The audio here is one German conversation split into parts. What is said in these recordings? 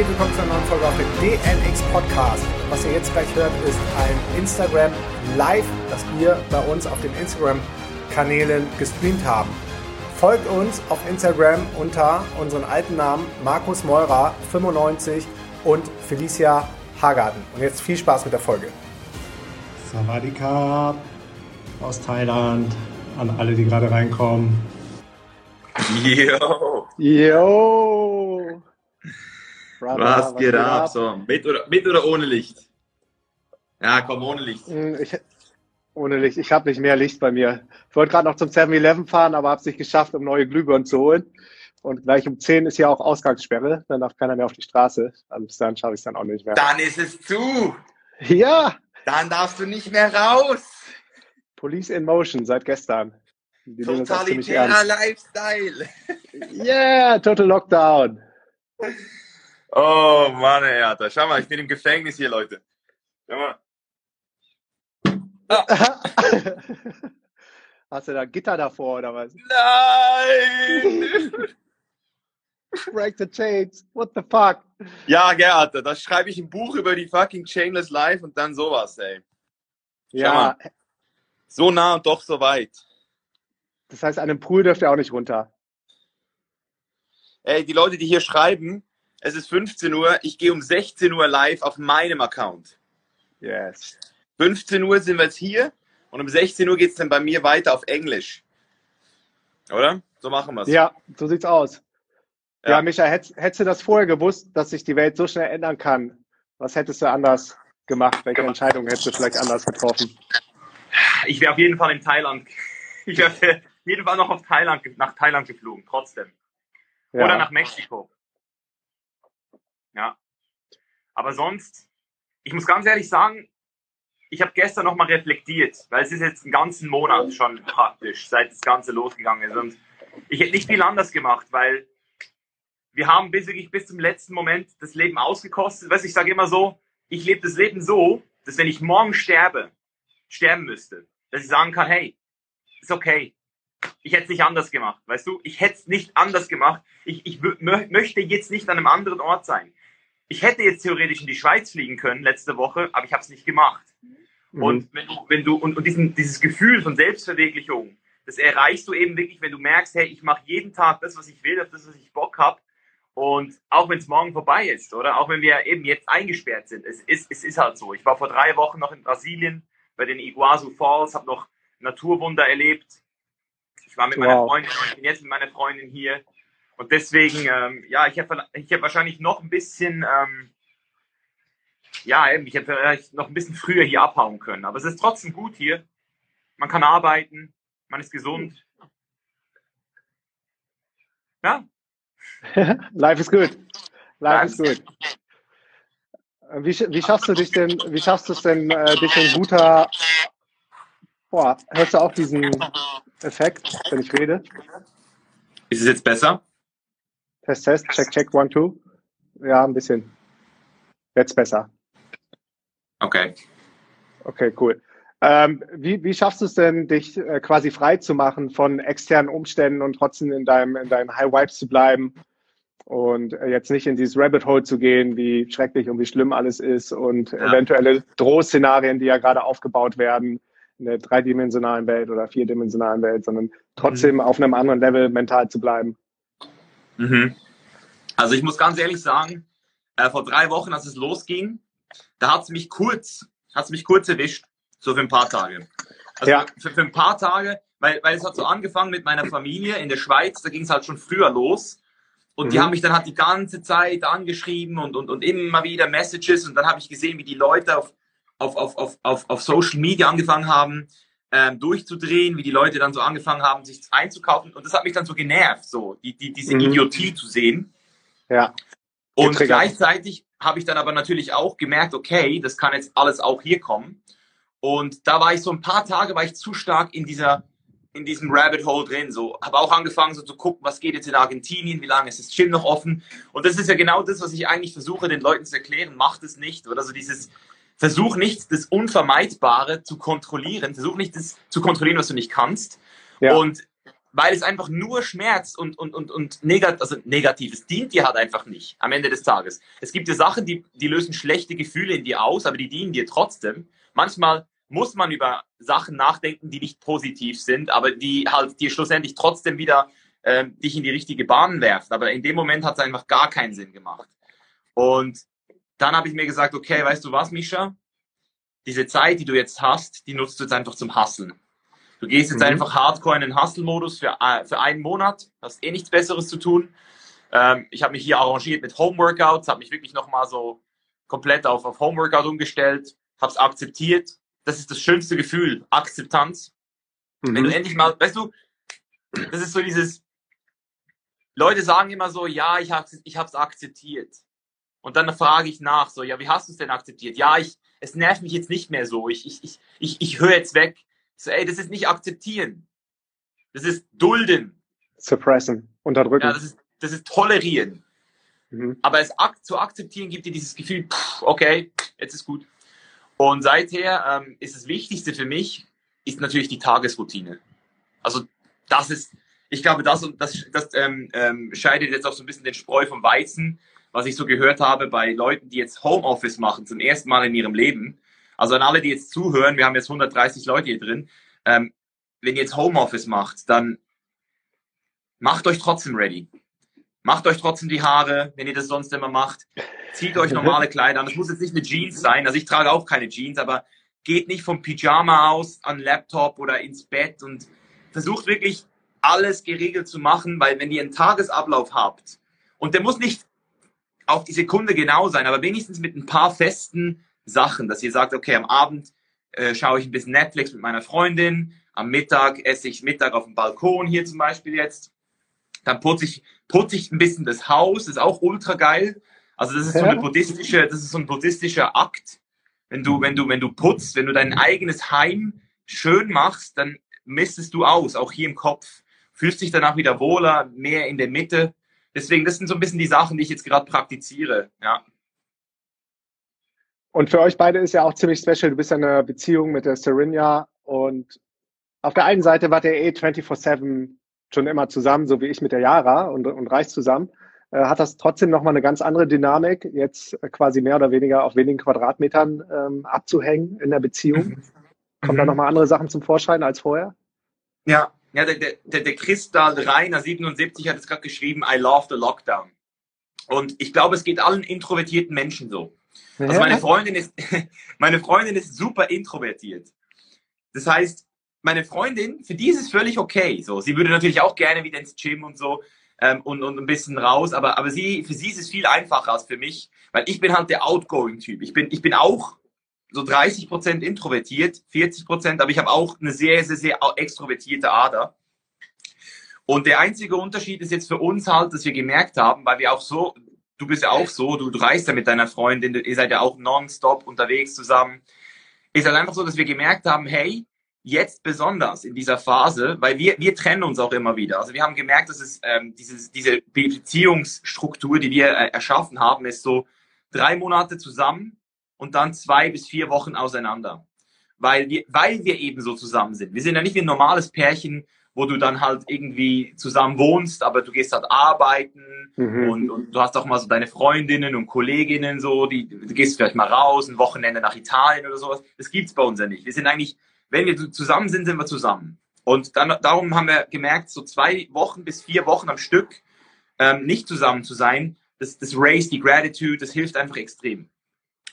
geht? Willkommen zu einer neuen Folge auf dem DNX Podcast. Was ihr jetzt gleich hört, ist ein Instagram Live, das wir bei uns auf den Instagram-Kanälen gestreamt haben. Folgt uns auf Instagram unter unseren alten Namen Markus Meurer 95 und Felicia Hagarten. Und jetzt viel Spaß mit der Folge. Sawadika aus Thailand, an alle, die gerade reinkommen. Yo! Yo! Brother, was, geht ab? So, mit oder, mit oder ohne Licht? Ja, komm, ohne Licht. Hm, ich, ohne Licht. Ich habe nicht mehr Licht bei mir. Ich wollte gerade noch zum 7-Eleven fahren, aber habe es nicht geschafft, um neue Glühbirnen zu holen. Und gleich um 10 ist ja auch Ausgangssperre. Dann darf keiner mehr auf die Straße. Also bis dann schaffe ich es dann auch nicht mehr. Dann ist es zu. Ja. Dann darfst du nicht mehr raus. Police in Motion seit gestern. Die Totalitärer Lifestyle. Yeah, total Lockdown. Oh Mann, Alter. Schau mal, ich bin im Gefängnis hier, Leute. Schau mal. Ah. Hast du da Gitter davor oder was? Nein! Break the chains. What the fuck? Ja, Gerhard, das schreibe ich ein Buch über die fucking Chainless Life und dann sowas, ey. Schau ja. Mal. So nah und doch so weit. Das heißt, an einem Pool dürft ihr auch nicht runter. Ey, die Leute, die hier schreiben, es ist 15 Uhr, ich gehe um 16 Uhr live auf meinem Account. Yes. 15 Uhr sind wir jetzt hier und um 16 Uhr geht es dann bei mir weiter auf Englisch. Oder? So machen wir es. Ja, so sieht's aus. Ja, ja Micha, hättest, hättest du das vorher gewusst, dass sich die Welt so schnell ändern kann? Was hättest du anders gemacht? Welche gemacht. Entscheidung hättest du vielleicht anders getroffen? Ich wäre auf jeden Fall in Thailand. Ich wäre auf jeden Fall noch auf Thailand, nach Thailand geflogen, trotzdem. Ja. Oder nach Mexiko. Ja. Aber sonst, ich muss ganz ehrlich sagen, ich habe gestern nochmal reflektiert, weil es ist jetzt einen ganzen Monat schon praktisch, seit das Ganze losgegangen ist. Und ich hätte nicht viel anders gemacht, weil wir haben bis wirklich bis zum letzten Moment das Leben ausgekostet. Weißt, ich sage immer so, ich lebe das Leben so, dass wenn ich morgen sterbe, sterben müsste, dass ich sagen kann, hey, ist okay. Ich hätte es nicht anders gemacht, weißt du? Ich hätte es nicht anders gemacht. Ich, ich möchte jetzt nicht an einem anderen Ort sein. Ich hätte jetzt theoretisch in die Schweiz fliegen können letzte Woche, aber ich habe es nicht gemacht. Mhm. Und wenn du, wenn du und, und diesen, dieses Gefühl von Selbstverwirklichung, das erreichst du eben wirklich, wenn du merkst, hey, ich mache jeden Tag das, was ich will, das, was ich Bock habe. Und auch wenn es morgen vorbei ist, oder auch wenn wir eben jetzt eingesperrt sind, es ist, es ist halt so. Ich war vor drei Wochen noch in Brasilien bei den Iguazu Falls, habe noch Naturwunder erlebt. Ich war mit wow. meiner Freundin und ich bin jetzt mit meiner Freundin hier. Und deswegen, ähm, ja, ich habe ich hab wahrscheinlich noch ein bisschen, ähm, ja, eben, ich hätte vielleicht noch ein bisschen früher hier abhauen können. Aber es ist trotzdem gut hier. Man kann arbeiten, man ist gesund. Ja. Life is good. Life is good. Wie, wie schaffst du dich denn, wie schaffst du es denn, äh, dich in guter, boah, hörst du auch diesen Effekt, wenn ich rede? Ist es jetzt besser? Test, Test, check, check, one, two. Ja, ein bisschen. Jetzt besser. Okay. Okay, cool. Ähm, wie, wie schaffst du es denn, dich äh, quasi frei zu machen von externen Umständen und trotzdem in deinem, in deinen High Vibes zu bleiben und äh, jetzt nicht in dieses Rabbit Hole zu gehen, wie schrecklich und wie schlimm alles ist und ja. eventuelle Drohszenarien, die ja gerade aufgebaut werden in der dreidimensionalen Welt oder vierdimensionalen Welt, sondern trotzdem mhm. auf einem anderen Level mental zu bleiben? Mhm. Also ich muss ganz ehrlich sagen, äh, vor drei Wochen, als es losging, da hat es mich kurz, hat es mich kurz erwischt, so für ein paar Tage. Also ja. für, für ein paar Tage, weil, weil es hat so angefangen mit meiner Familie in der Schweiz, da ging es halt schon früher los. Und mhm. die haben mich dann halt die ganze Zeit angeschrieben und, und, und immer wieder Messages. Und dann habe ich gesehen, wie die Leute auf, auf, auf, auf, auf, auf Social Media angefangen haben, ähm, durchzudrehen, wie die Leute dann so angefangen haben, sich einzukaufen. Und das hat mich dann so genervt, so die, die, diese mhm. Idiotie zu sehen. Ja. Und gleichzeitig habe ich dann aber natürlich auch gemerkt, okay, das kann jetzt alles auch hier kommen. Und da war ich so ein paar Tage, war ich zu stark in dieser, in diesem Rabbit Hole drin. So, habe auch angefangen so zu gucken, was geht jetzt in Argentinien, wie lange ist das Gym noch offen. Und das ist ja genau das, was ich eigentlich versuche, den Leuten zu erklären. Macht es nicht. Oder so dieses, versuch nicht das Unvermeidbare zu kontrollieren. Versuch nicht das zu kontrollieren, was du nicht kannst. Ja. Und weil es einfach nur Schmerz und, und, und, und negat also Negatives dient dir halt einfach nicht am Ende des Tages. Es gibt ja Sachen, die, die lösen schlechte Gefühle in dir aus, aber die dienen dir trotzdem. Manchmal muss man über Sachen nachdenken, die nicht positiv sind, aber die halt dir schlussendlich trotzdem wieder äh, dich in die richtige Bahn werfen. Aber in dem Moment hat es einfach gar keinen Sinn gemacht. Und dann habe ich mir gesagt, okay, weißt du was, Misha? Diese Zeit, die du jetzt hast, die nutzt du jetzt einfach zum Hasseln. Du gehst jetzt mhm. einfach hardcore in den Hustle-Modus für, äh, für einen Monat, hast eh nichts Besseres zu tun. Ähm, ich habe mich hier arrangiert mit Home-Workouts, habe mich wirklich nochmal so komplett auf, auf Home-Workout umgestellt, habe es akzeptiert. Das ist das schönste Gefühl, Akzeptanz. Mhm. Wenn du endlich mal, weißt du, das ist so dieses, Leute sagen immer so, ja, ich habe ich es akzeptiert. Und dann frage ich nach, so, ja, wie hast du es denn akzeptiert? Ja, ich, es nervt mich jetzt nicht mehr so. Ich, ich, ich, ich, ich höre jetzt weg. So, ey, das ist nicht akzeptieren. Das ist dulden. Suppressen, unterdrücken. Ja, das ist, das ist tolerieren. Mhm. Aber es ak zu akzeptieren gibt dir dieses Gefühl, pff, okay, jetzt ist gut. Und seither ähm, ist das Wichtigste für mich, ist natürlich die Tagesroutine. Also das ist, ich glaube, das, das, das ähm, ähm, scheidet jetzt auch so ein bisschen den Spreu vom Weizen, was ich so gehört habe bei Leuten, die jetzt Homeoffice machen zum ersten Mal in ihrem Leben also an alle, die jetzt zuhören, wir haben jetzt 130 Leute hier drin. Ähm, wenn ihr jetzt Homeoffice macht, dann macht euch trotzdem ready. Macht euch trotzdem die Haare, wenn ihr das sonst immer macht. Zieht euch normale Kleider an. Das muss jetzt nicht eine Jeans sein. Also ich trage auch keine Jeans, aber geht nicht vom Pyjama aus an Laptop oder ins Bett und versucht wirklich alles geregelt zu machen, weil wenn ihr einen Tagesablauf habt und der muss nicht auf die Sekunde genau sein, aber wenigstens mit ein paar festen Sachen, dass ihr sagt, okay, am Abend äh, schaue ich ein bisschen Netflix mit meiner Freundin, am Mittag esse ich Mittag auf dem Balkon hier zum Beispiel jetzt, dann putze ich, putze ich ein bisschen das Haus, das ist auch ultra geil. Also das ist so eine buddhistische, das ist so ein buddhistischer Akt. Wenn du, wenn du, wenn du putzt, wenn du dein eigenes Heim schön machst, dann mistest du aus, auch hier im Kopf. Fühlst dich danach wieder wohler, mehr in der Mitte. Deswegen, das sind so ein bisschen die Sachen, die ich jetzt gerade praktiziere. Ja. Und für euch beide ist ja auch ziemlich special. Du bist ja in einer Beziehung mit der Serena und auf der einen Seite wart ihr eh 24-7 schon immer zusammen, so wie ich mit der Yara und, und reist zusammen. Äh, hat das trotzdem nochmal eine ganz andere Dynamik, jetzt quasi mehr oder weniger auf wenigen Quadratmetern ähm, abzuhängen in der Beziehung? Kommen da nochmal andere Sachen zum Vorschein als vorher? Ja, ja der, der, der Christal Reiner 77 hat es gerade geschrieben, I love the lockdown. Und ich glaube, es geht allen introvertierten Menschen so. Also meine Freundin ist, meine Freundin ist super introvertiert. Das heißt, meine Freundin, für die ist es völlig okay. So, sie würde natürlich auch gerne wieder ins Gym und so ähm, und, und ein bisschen raus, aber, aber sie, für sie ist es viel einfacher als für mich, weil ich bin halt der Outgoing-Typ. Ich bin, ich bin auch so 30 Prozent introvertiert, 40 Prozent, aber ich habe auch eine sehr, sehr, sehr extrovertierte Ader. Und der einzige Unterschied ist jetzt für uns halt, dass wir gemerkt haben, weil wir auch so du bist ja auch so, du, du reist ja mit deiner Freundin, ihr seid ja auch nonstop unterwegs zusammen. Ist halt einfach so, dass wir gemerkt haben, hey, jetzt besonders in dieser Phase, weil wir, wir trennen uns auch immer wieder. Also wir haben gemerkt, dass es ähm, dieses, diese Beziehungsstruktur, die wir äh, erschaffen haben, ist so drei Monate zusammen und dann zwei bis vier Wochen auseinander. Weil wir, weil wir eben so zusammen sind. Wir sind ja nicht wie ein normales Pärchen, wo du dann halt irgendwie zusammen wohnst, aber du gehst halt arbeiten mhm. und, und du hast auch mal so deine Freundinnen und Kolleginnen so, die du gehst vielleicht mal raus, ein Wochenende nach Italien oder sowas. Das gibt's bei uns ja nicht. Wir sind eigentlich, wenn wir zusammen sind, sind wir zusammen. Und dann, darum haben wir gemerkt, so zwei Wochen bis vier Wochen am Stück ähm, nicht zusammen zu sein, das, das Race, die Gratitude, das hilft einfach extrem.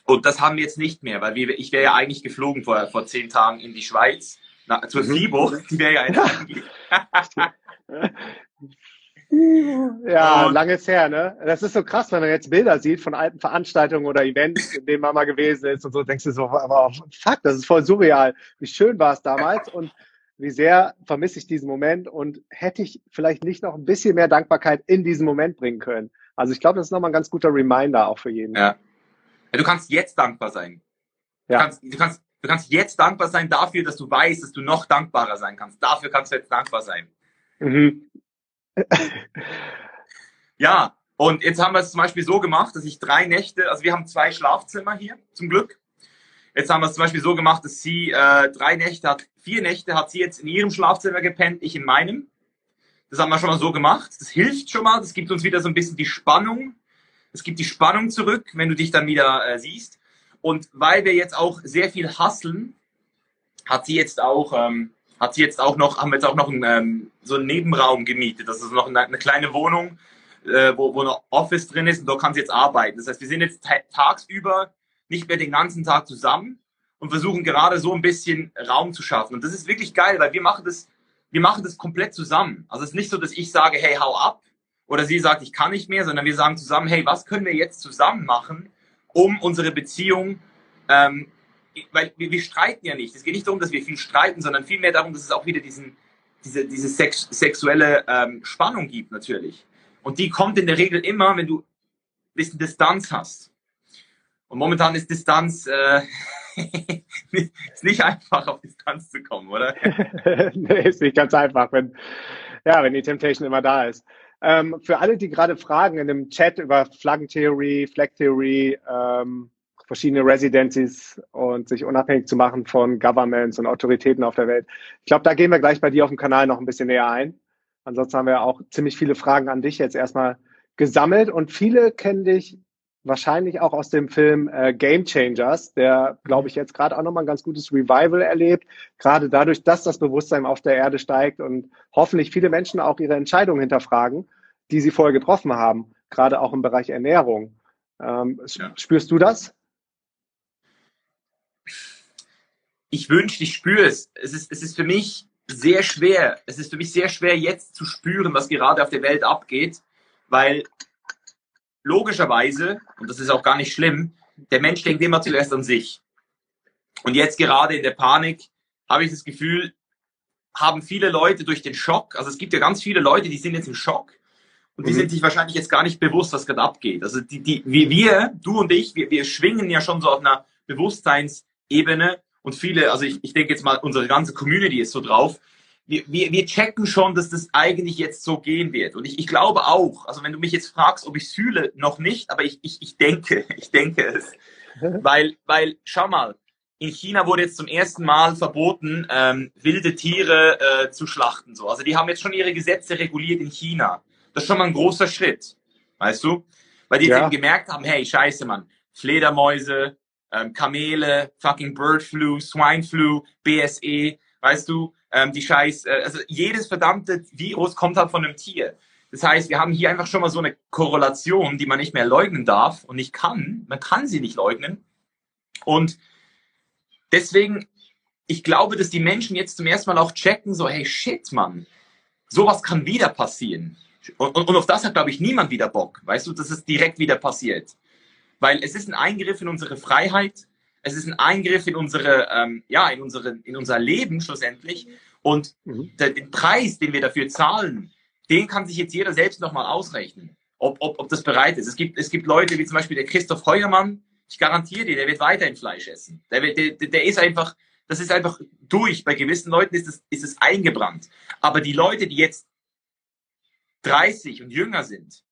Und das haben wir jetzt nicht mehr, weil wir, ich wäre ja eigentlich geflogen vor, vor zehn Tagen in die Schweiz na, zur mhm. FIBO, die wäre ja eine Ja, und, langes her, ne? Das ist so krass, wenn man jetzt Bilder sieht von alten Veranstaltungen oder Events, in denen man mal gewesen ist und so, denkst du so, aber fuck, das ist voll surreal. Wie schön war es damals und wie sehr vermisse ich diesen Moment und hätte ich vielleicht nicht noch ein bisschen mehr Dankbarkeit in diesen Moment bringen können. Also ich glaube, das ist nochmal ein ganz guter Reminder auch für jeden. Ja. Ja du kannst jetzt dankbar sein. Du, ja. kannst, du kannst Du kannst jetzt dankbar sein dafür, dass du weißt, dass du noch dankbarer sein kannst. Dafür kannst du jetzt dankbar sein. Mhm. ja, und jetzt haben wir es zum Beispiel so gemacht, dass ich drei Nächte, also wir haben zwei Schlafzimmer hier, zum Glück. Jetzt haben wir es zum Beispiel so gemacht, dass sie äh, drei Nächte hat, vier Nächte hat sie jetzt in ihrem Schlafzimmer gepennt, ich in meinem. Das haben wir schon mal so gemacht. Das hilft schon mal. Das gibt uns wieder so ein bisschen die Spannung. Es gibt die Spannung zurück, wenn du dich dann wieder äh, siehst. Und weil wir jetzt auch sehr viel hasseln, hat sie jetzt auch, ähm, hat sie jetzt auch noch, haben wir jetzt auch noch einen, ähm, so einen Nebenraum gemietet. Das ist noch eine, eine kleine Wohnung, äh, wo, wo ein Office drin ist und dort kann sie jetzt arbeiten. Das heißt, wir sind jetzt tagsüber nicht mehr den ganzen Tag zusammen und versuchen gerade so ein bisschen Raum zu schaffen. Und das ist wirklich geil, weil wir machen das, wir machen das komplett zusammen. Also es ist nicht so, dass ich sage, hey, hau ab, oder sie sagt, ich kann nicht mehr, sondern wir sagen zusammen, hey, was können wir jetzt zusammen machen, um unsere Beziehung, ähm, weil wir, wir streiten ja nicht. Es geht nicht darum, dass wir viel streiten, sondern vielmehr darum, dass es auch wieder diesen, diese, diese sex sexuelle ähm, Spannung gibt natürlich. Und die kommt in der Regel immer, wenn du ein bisschen Distanz hast. Und momentan ist Distanz äh, ist nicht einfach, auf Distanz zu kommen, oder? nee, ist nicht ganz einfach, wenn, ja, wenn die Temptation immer da ist. Ähm, für alle, die gerade fragen in dem Chat über Flaggentheorie, Flagtheorie, ähm, verschiedene Residencies und sich unabhängig zu machen von Governments und Autoritäten auf der Welt. Ich glaube, da gehen wir gleich bei dir auf dem Kanal noch ein bisschen näher ein. Ansonsten haben wir auch ziemlich viele Fragen an dich jetzt erstmal gesammelt und viele kennen dich wahrscheinlich auch aus dem Film äh, Game Changers, der, glaube ich, jetzt gerade auch nochmal ein ganz gutes Revival erlebt, gerade dadurch, dass das Bewusstsein auf der Erde steigt und hoffentlich viele Menschen auch ihre Entscheidungen hinterfragen, die sie vorher getroffen haben, gerade auch im Bereich Ernährung. Ähm, ja. Spürst du das? Ich wünschte, ich spüre es. Es ist, es ist für mich sehr schwer. Es ist für mich sehr schwer, jetzt zu spüren, was gerade auf der Welt abgeht, weil logischerweise, und das ist auch gar nicht schlimm, der Mensch denkt immer zuerst an sich. Und jetzt gerade in der Panik habe ich das Gefühl, haben viele Leute durch den Schock, also es gibt ja ganz viele Leute, die sind jetzt im Schock und die mhm. sind sich wahrscheinlich jetzt gar nicht bewusst, was gerade abgeht. Also die, die, wie wir, du und ich, wir, wir schwingen ja schon so auf einer Bewusstseinsebene und viele, also ich, ich denke jetzt mal, unsere ganze Community ist so drauf, wir, wir, wir checken schon, dass das eigentlich jetzt so gehen wird. Und ich, ich glaube auch, also wenn du mich jetzt fragst, ob ich fühle, noch nicht, aber ich, ich, ich denke, ich denke es. weil, weil, schau mal, in China wurde jetzt zum ersten Mal verboten, ähm, wilde Tiere äh, zu schlachten. So. Also die haben jetzt schon ihre Gesetze reguliert in China. Das ist schon mal ein großer Schritt. Weißt du? Weil die ja. eben gemerkt haben, hey, scheiße, Mann, Fledermäuse, ähm, Kamele, fucking Bird Flu, Swine Flu, BSE, weißt du, ähm, die Scheiß, äh, also jedes verdammte Virus kommt halt von einem Tier. Das heißt, wir haben hier einfach schon mal so eine Korrelation, die man nicht mehr leugnen darf und nicht kann. Man kann sie nicht leugnen. Und deswegen, ich glaube, dass die Menschen jetzt zum ersten Mal auch checken, so, hey, shit, Mann, sowas kann wieder passieren. Und, und, und auf das hat, glaube ich, niemand wieder Bock. Weißt du, dass es direkt wieder passiert. Weil es ist ein Eingriff in unsere Freiheit, es ist ein Eingriff in unsere, ähm, ja, in unsere, in unser Leben schlussendlich. Und mhm. der, den Preis, den wir dafür zahlen, den kann sich jetzt jeder selbst nochmal ausrechnen, ob, ob, ob das bereit ist. Es gibt, es gibt Leute wie zum Beispiel der Christoph Heuermann, ich garantiere dir, der wird weiterhin Fleisch essen. Der, der, der ist einfach, das ist einfach durch. Bei gewissen Leuten ist es, ist es eingebrannt. Aber die Leute, die jetzt 30 und jünger sind,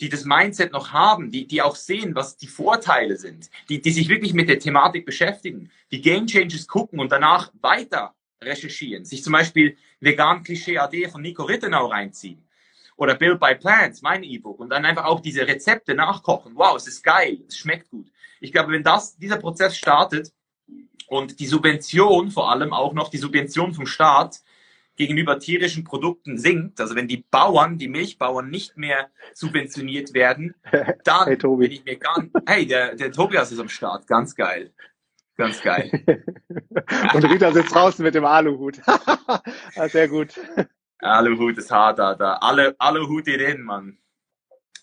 die das Mindset noch haben, die, die auch sehen, was die Vorteile sind, die, die sich wirklich mit der Thematik beschäftigen, die Game Changes gucken und danach weiter recherchieren, sich zum Beispiel Vegan Klischee AD von Nico Rittenau reinziehen oder Build by Plants, mein E-Book und dann einfach auch diese Rezepte nachkochen. Wow, es ist geil, es schmeckt gut. Ich glaube, wenn das, dieser Prozess startet und die Subvention vor allem auch noch, die Subvention vom Staat gegenüber tierischen Produkten sinkt, also wenn die Bauern, die Milchbauern nicht mehr subventioniert werden, dann hey, bin ich mir gar hey, der, der Tobias ist am Start, ganz geil. Ganz geil. Und Rita sitzt draußen mit dem Aluhut. Sehr gut. Aluhut ist hart, da, da. Alle, Aluhut in, Mann.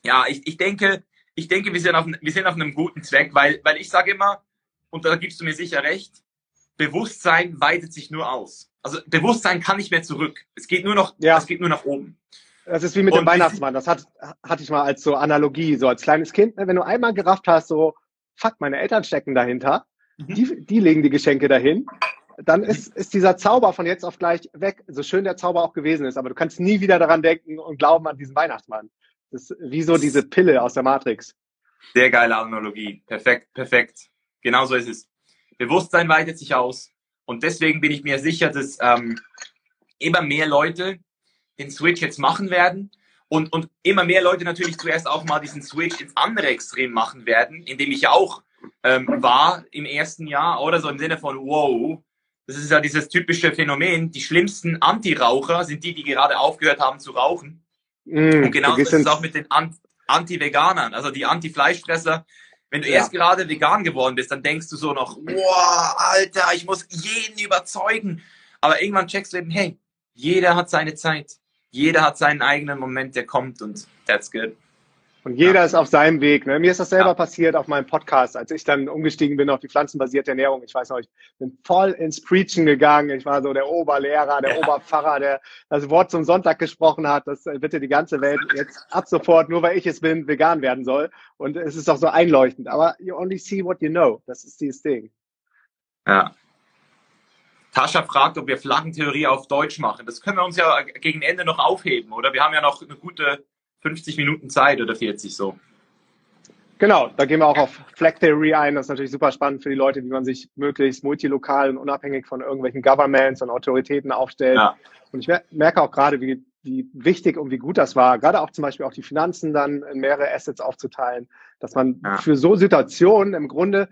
Ja, ich, ich denke, ich denke, wir sind auf, wir sind auf einem guten Zweck, weil, weil ich sage immer, und da gibst du mir sicher recht, Bewusstsein weitet sich nur aus. Also Bewusstsein kann nicht mehr zurück. Es geht nur noch, ja. es geht nur nach oben. Das ist wie mit und dem Weihnachtsmann. Das hat, hatte ich mal als so Analogie, so als kleines Kind. Ne? Wenn du einmal gerafft hast, so, fuck, meine Eltern stecken dahinter, mhm. die, die legen die Geschenke dahin, dann ist, ist dieser Zauber von jetzt auf gleich weg, so schön der Zauber auch gewesen ist. Aber du kannst nie wieder daran denken und glauben an diesen Weihnachtsmann. Das ist wie so diese Pille aus der Matrix. Sehr geile Analogie. Perfekt, perfekt. Genau so ist es. Bewusstsein weitet sich aus. Und deswegen bin ich mir sicher, dass ähm, immer mehr Leute den Switch jetzt machen werden und, und immer mehr Leute natürlich zuerst auch mal diesen Switch ins andere Extrem machen werden, in dem ich ja auch ähm, war im ersten Jahr oder so im Sinne von, wow, das ist ja dieses typische Phänomen, die schlimmsten Anti-Raucher sind die, die gerade aufgehört haben zu rauchen. Mm, und genau das ist es auch mit den Anti-Veganern, also die Anti-Fleischfresser. Wenn du ja. erst gerade vegan geworden bist, dann denkst du so noch, wow, Alter, ich muss jeden überzeugen. Aber irgendwann checkst du eben, hey, jeder hat seine Zeit. Jeder hat seinen eigenen Moment, der kommt und that's good. Und jeder ja. ist auf seinem Weg. Ne? Mir ist das selber ja. passiert auf meinem Podcast, als ich dann umgestiegen bin auf die pflanzenbasierte Ernährung. Ich weiß noch, ich bin voll ins Preaching gegangen. Ich war so der Oberlehrer, der ja. Oberpfarrer, der das Wort zum Sonntag gesprochen hat, dass äh, bitte die ganze Welt jetzt ab sofort, nur weil ich es bin, vegan werden soll. Und es ist auch so einleuchtend. Aber you only see what you know. Das ist dieses Ding. Ja. Tascha fragt, ob wir Flaggentheorie auf Deutsch machen. Das können wir uns ja gegen Ende noch aufheben, oder? Wir haben ja noch eine gute 50 Minuten Zeit oder 40 so. Genau, da gehen wir auch auf Flag Theory ein. Das ist natürlich super spannend für die Leute, wie man sich möglichst multilokal und unabhängig von irgendwelchen Governments und Autoritäten aufstellt. Ja. Und ich merke auch gerade, wie, wie wichtig und wie gut das war, gerade auch zum Beispiel auch die Finanzen dann in mehrere Assets aufzuteilen, dass man ja. für so Situationen im Grunde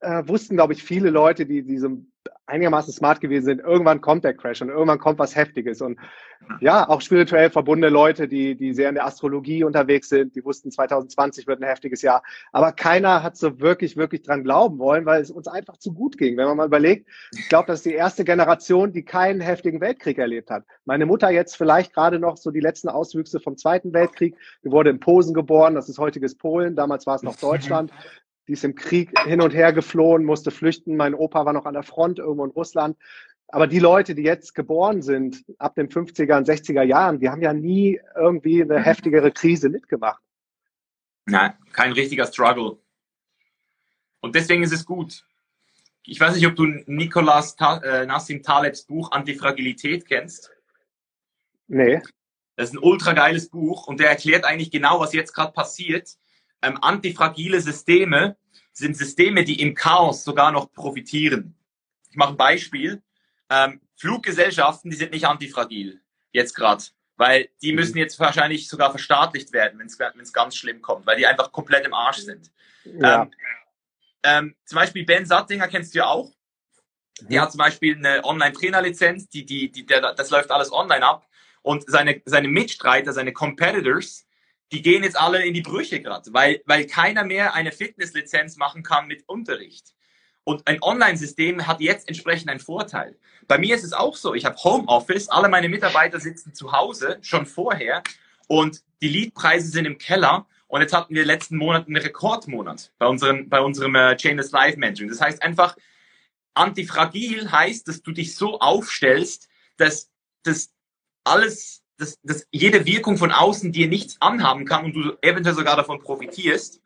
äh, wussten, glaube ich, viele Leute, die, die so einigermaßen smart gewesen sind, irgendwann kommt der Crash und irgendwann kommt was Heftiges. Und ja, auch spirituell verbundene Leute, die, die sehr in der Astrologie unterwegs sind, die wussten, 2020 wird ein heftiges Jahr. Aber keiner hat so wirklich, wirklich dran glauben wollen, weil es uns einfach zu gut ging. Wenn man mal überlegt, ich glaube, das ist die erste Generation, die keinen heftigen Weltkrieg erlebt hat. Meine Mutter jetzt vielleicht gerade noch so die letzten Auswüchse vom Zweiten Weltkrieg. Die wurde in Posen geboren, das ist heutiges Polen, damals war es noch Deutschland. Die ist im Krieg hin und her geflohen, musste flüchten. Mein Opa war noch an der Front irgendwo in Russland. Aber die Leute, die jetzt geboren sind, ab den 50er und 60er Jahren, die haben ja nie irgendwie eine heftigere Krise mitgemacht. Nein, kein richtiger Struggle. Und deswegen ist es gut. Ich weiß nicht, ob du Nicolas Ta äh, Nassim Talebs Buch Antifragilität kennst. Nee. Das ist ein ultra geiles Buch und der erklärt eigentlich genau, was jetzt gerade passiert ähm, antifragile Systeme sind Systeme, die im Chaos sogar noch profitieren. Ich mache ein Beispiel. Ähm, Fluggesellschaften, die sind nicht antifragil, jetzt gerade, weil die mhm. müssen jetzt wahrscheinlich sogar verstaatlicht werden, wenn es ganz schlimm kommt, weil die einfach komplett im Arsch sind. Ja. Ähm, ähm, zum Beispiel Ben Sattinger kennst du ja auch. Der mhm. hat zum Beispiel eine Online-Trainer-Lizenz, die, die, die, der, das läuft alles online ab. Und seine, seine Mitstreiter, seine Competitors, die gehen jetzt alle in die Brüche gerade, weil, weil keiner mehr eine Fitnesslizenz machen kann mit Unterricht. Und ein Online-System hat jetzt entsprechend einen Vorteil. Bei mir ist es auch so, ich habe Homeoffice, alle meine Mitarbeiter sitzen zu Hause schon vorher und die Leadpreise sind im Keller und jetzt hatten wir letzten Monat einen Rekordmonat bei unserem, bei unserem äh, Chainless Life Managing. Das heißt einfach, antifragil heißt, dass du dich so aufstellst, dass das alles dass, dass jede Wirkung von außen dir nichts anhaben kann und du eventuell sogar davon profitierst.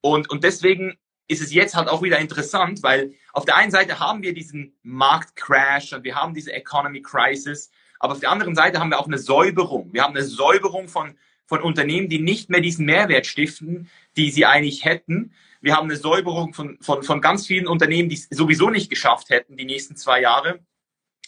Und, und deswegen ist es jetzt halt auch wieder interessant, weil auf der einen Seite haben wir diesen Marktcrash und wir haben diese Economy Crisis, aber auf der anderen Seite haben wir auch eine Säuberung. Wir haben eine Säuberung von, von Unternehmen, die nicht mehr diesen Mehrwert stiften, die sie eigentlich hätten. Wir haben eine Säuberung von, von, von ganz vielen Unternehmen, die es sowieso nicht geschafft hätten, die nächsten zwei Jahre.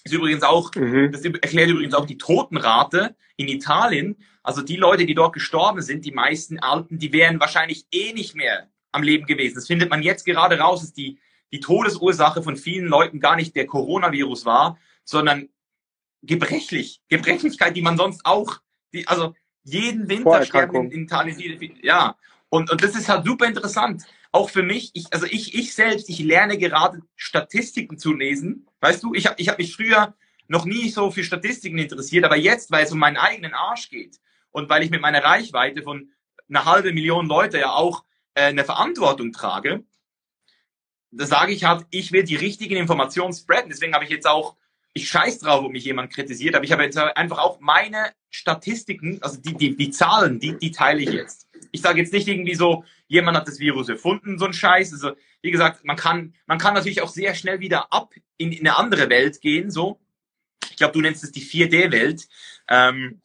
Ist übrigens auch, mhm. das erklärt übrigens auch die Totenrate in Italien. Also die Leute, die dort gestorben sind, die meisten Alten, die wären wahrscheinlich eh nicht mehr am Leben gewesen. Das findet man jetzt gerade raus, dass die, die Todesursache von vielen Leuten gar nicht der Coronavirus war, sondern gebrechlich. Gebrechlichkeit, die man sonst auch, die, also jeden Winter sterben in, in Italien viele, ja. Und, und das ist halt super interessant auch für mich, ich, also ich, ich selbst, ich lerne gerade Statistiken zu lesen. Weißt du, ich habe ich hab mich früher noch nie so für Statistiken interessiert, aber jetzt, weil es um meinen eigenen Arsch geht und weil ich mit meiner Reichweite von einer halben Million Leute ja auch äh, eine Verantwortung trage, da sage ich halt, ich will die richtigen Informationen spreaden. Deswegen habe ich jetzt auch, ich scheiß drauf, ob mich jemand kritisiert, aber ich habe jetzt einfach auch meine Statistiken, also die, die, die Zahlen, die, die teile ich jetzt. Ich sage jetzt nicht irgendwie so, jemand hat das Virus erfunden, so ein Scheiß. Also, wie gesagt, man kann, man kann natürlich auch sehr schnell wieder ab in, in eine andere Welt gehen, so. Ich glaube, du nennst es die 4D-Welt. Ähm,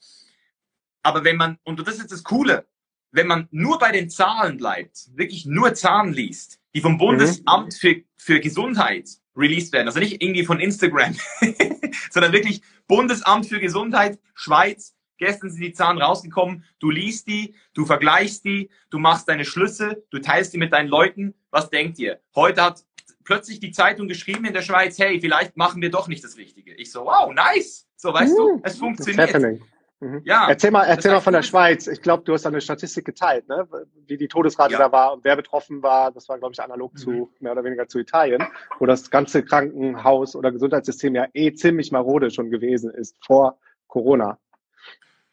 aber wenn man, und das ist das Coole, wenn man nur bei den Zahlen bleibt, wirklich nur Zahlen liest, die vom Bundesamt mhm. für, für Gesundheit released werden. Also nicht irgendwie von Instagram, sondern wirklich Bundesamt für Gesundheit, Schweiz. Gestern sind die Zahlen rausgekommen. Du liest die, du vergleichst die, du machst deine Schlüsse, du teilst die mit deinen Leuten. Was denkt ihr? Heute hat plötzlich die Zeitung geschrieben in der Schweiz, hey, vielleicht machen wir doch nicht das Richtige. Ich so, wow, nice. So, weißt uh, du, es funktioniert. Mhm. Ja, erzähl mal, erzähl mal von der Schweiz. Ich glaube, du hast eine Statistik geteilt, ne? wie die Todesrate ja. da war und wer betroffen war. Das war, glaube ich, analog mhm. zu mehr oder weniger zu Italien, wo das ganze Krankenhaus oder Gesundheitssystem ja eh ziemlich marode schon gewesen ist vor Corona.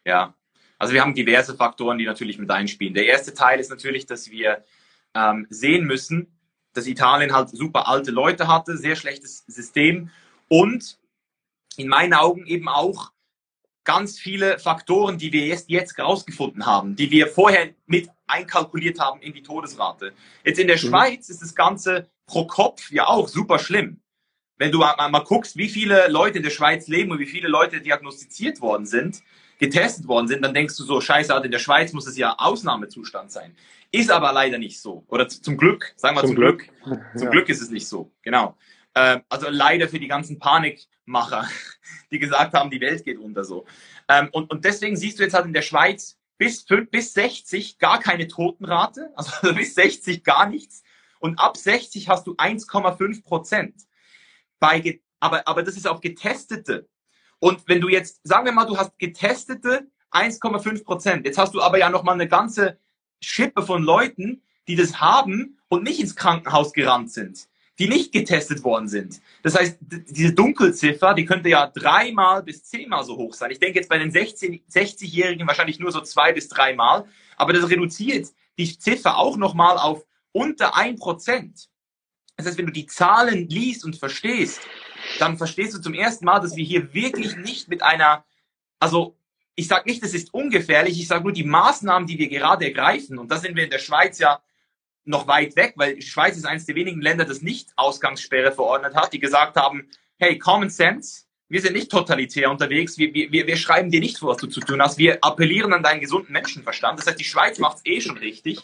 Ja, also wir haben diverse Faktoren, die natürlich mit einspielen. Der erste Teil ist natürlich, dass wir ähm, sehen müssen, dass Italien halt super alte Leute hatte, sehr schlechtes System und in meinen Augen eben auch ganz viele Faktoren, die wir jetzt, jetzt rausgefunden haben, die wir vorher mit einkalkuliert haben in die Todesrate. Jetzt in der mhm. Schweiz ist das Ganze pro Kopf ja auch super schlimm. Wenn du mal, mal guckst, wie viele Leute in der Schweiz leben und wie viele Leute diagnostiziert worden sind, getestet worden sind, dann denkst du so, scheiße, in der Schweiz muss es ja Ausnahmezustand sein. Ist aber leider nicht so. Oder zum Glück, sagen wir zum, zum Glück. Glück. Zum ja. Glück ist es nicht so. Genau. Ähm, also leider für die ganzen Panikmacher, die gesagt haben, die Welt geht unter so. Ähm, und, und deswegen siehst du jetzt halt in der Schweiz bis, bis 60 gar keine Totenrate, also bis 60 gar nichts. Und ab 60 hast du 1,5 Prozent. Bei, aber, aber das ist auf Getestete. Und wenn du jetzt, sagen wir mal, du hast Getestete 1,5 Prozent. Jetzt hast du aber ja nochmal eine ganze Schippe von Leuten, die das haben und nicht ins Krankenhaus gerannt sind die nicht getestet worden sind. Das heißt, diese Dunkelziffer, die könnte ja dreimal bis zehnmal so hoch sein. Ich denke jetzt bei den 60-Jährigen wahrscheinlich nur so zwei bis dreimal, aber das reduziert die Ziffer auch nochmal auf unter ein Prozent. Das heißt, wenn du die Zahlen liest und verstehst, dann verstehst du zum ersten Mal, dass wir hier wirklich nicht mit einer, also ich sage nicht, das ist ungefährlich, ich sage nur die Maßnahmen, die wir gerade ergreifen, und da sind wir in der Schweiz ja noch weit weg, weil die Schweiz ist eines der wenigen Länder, das nicht Ausgangssperre verordnet hat, die gesagt haben, hey, Common Sense, wir sind nicht totalitär unterwegs, wir, wir, wir schreiben dir nicht vor, was du zu tun hast, wir appellieren an deinen gesunden Menschenverstand. Das heißt, die Schweiz macht es eh schon richtig.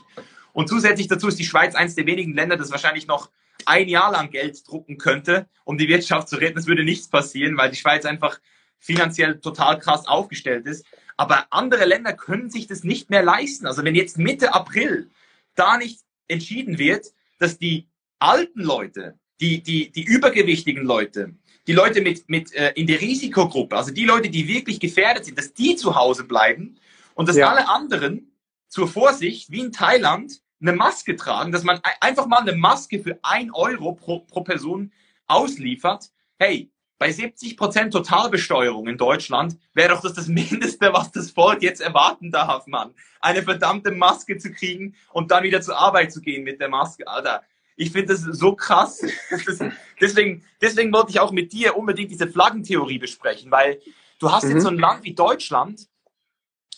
Und zusätzlich dazu ist die Schweiz eines der wenigen Länder, das wahrscheinlich noch ein Jahr lang Geld drucken könnte, um die Wirtschaft zu retten. Es würde nichts passieren, weil die Schweiz einfach finanziell total krass aufgestellt ist. Aber andere Länder können sich das nicht mehr leisten. Also wenn jetzt Mitte April da nicht entschieden wird, dass die alten Leute, die, die, die übergewichtigen Leute, die Leute mit, mit äh, in der Risikogruppe, also die Leute, die wirklich gefährdet sind, dass die zu Hause bleiben und dass ja. alle anderen zur Vorsicht, wie in Thailand, eine Maske tragen, dass man einfach mal eine Maske für ein Euro pro, pro Person ausliefert. Hey, bei 70 Prozent Totalbesteuerung in Deutschland wäre doch das das Mindeste, was das Volk jetzt erwarten darf, Mann. Eine verdammte Maske zu kriegen und dann wieder zur Arbeit zu gehen mit der Maske, Alter. Ich finde das so krass. Das, deswegen, deswegen wollte ich auch mit dir unbedingt diese Flaggentheorie besprechen, weil du hast mhm. jetzt so ein Land wie Deutschland,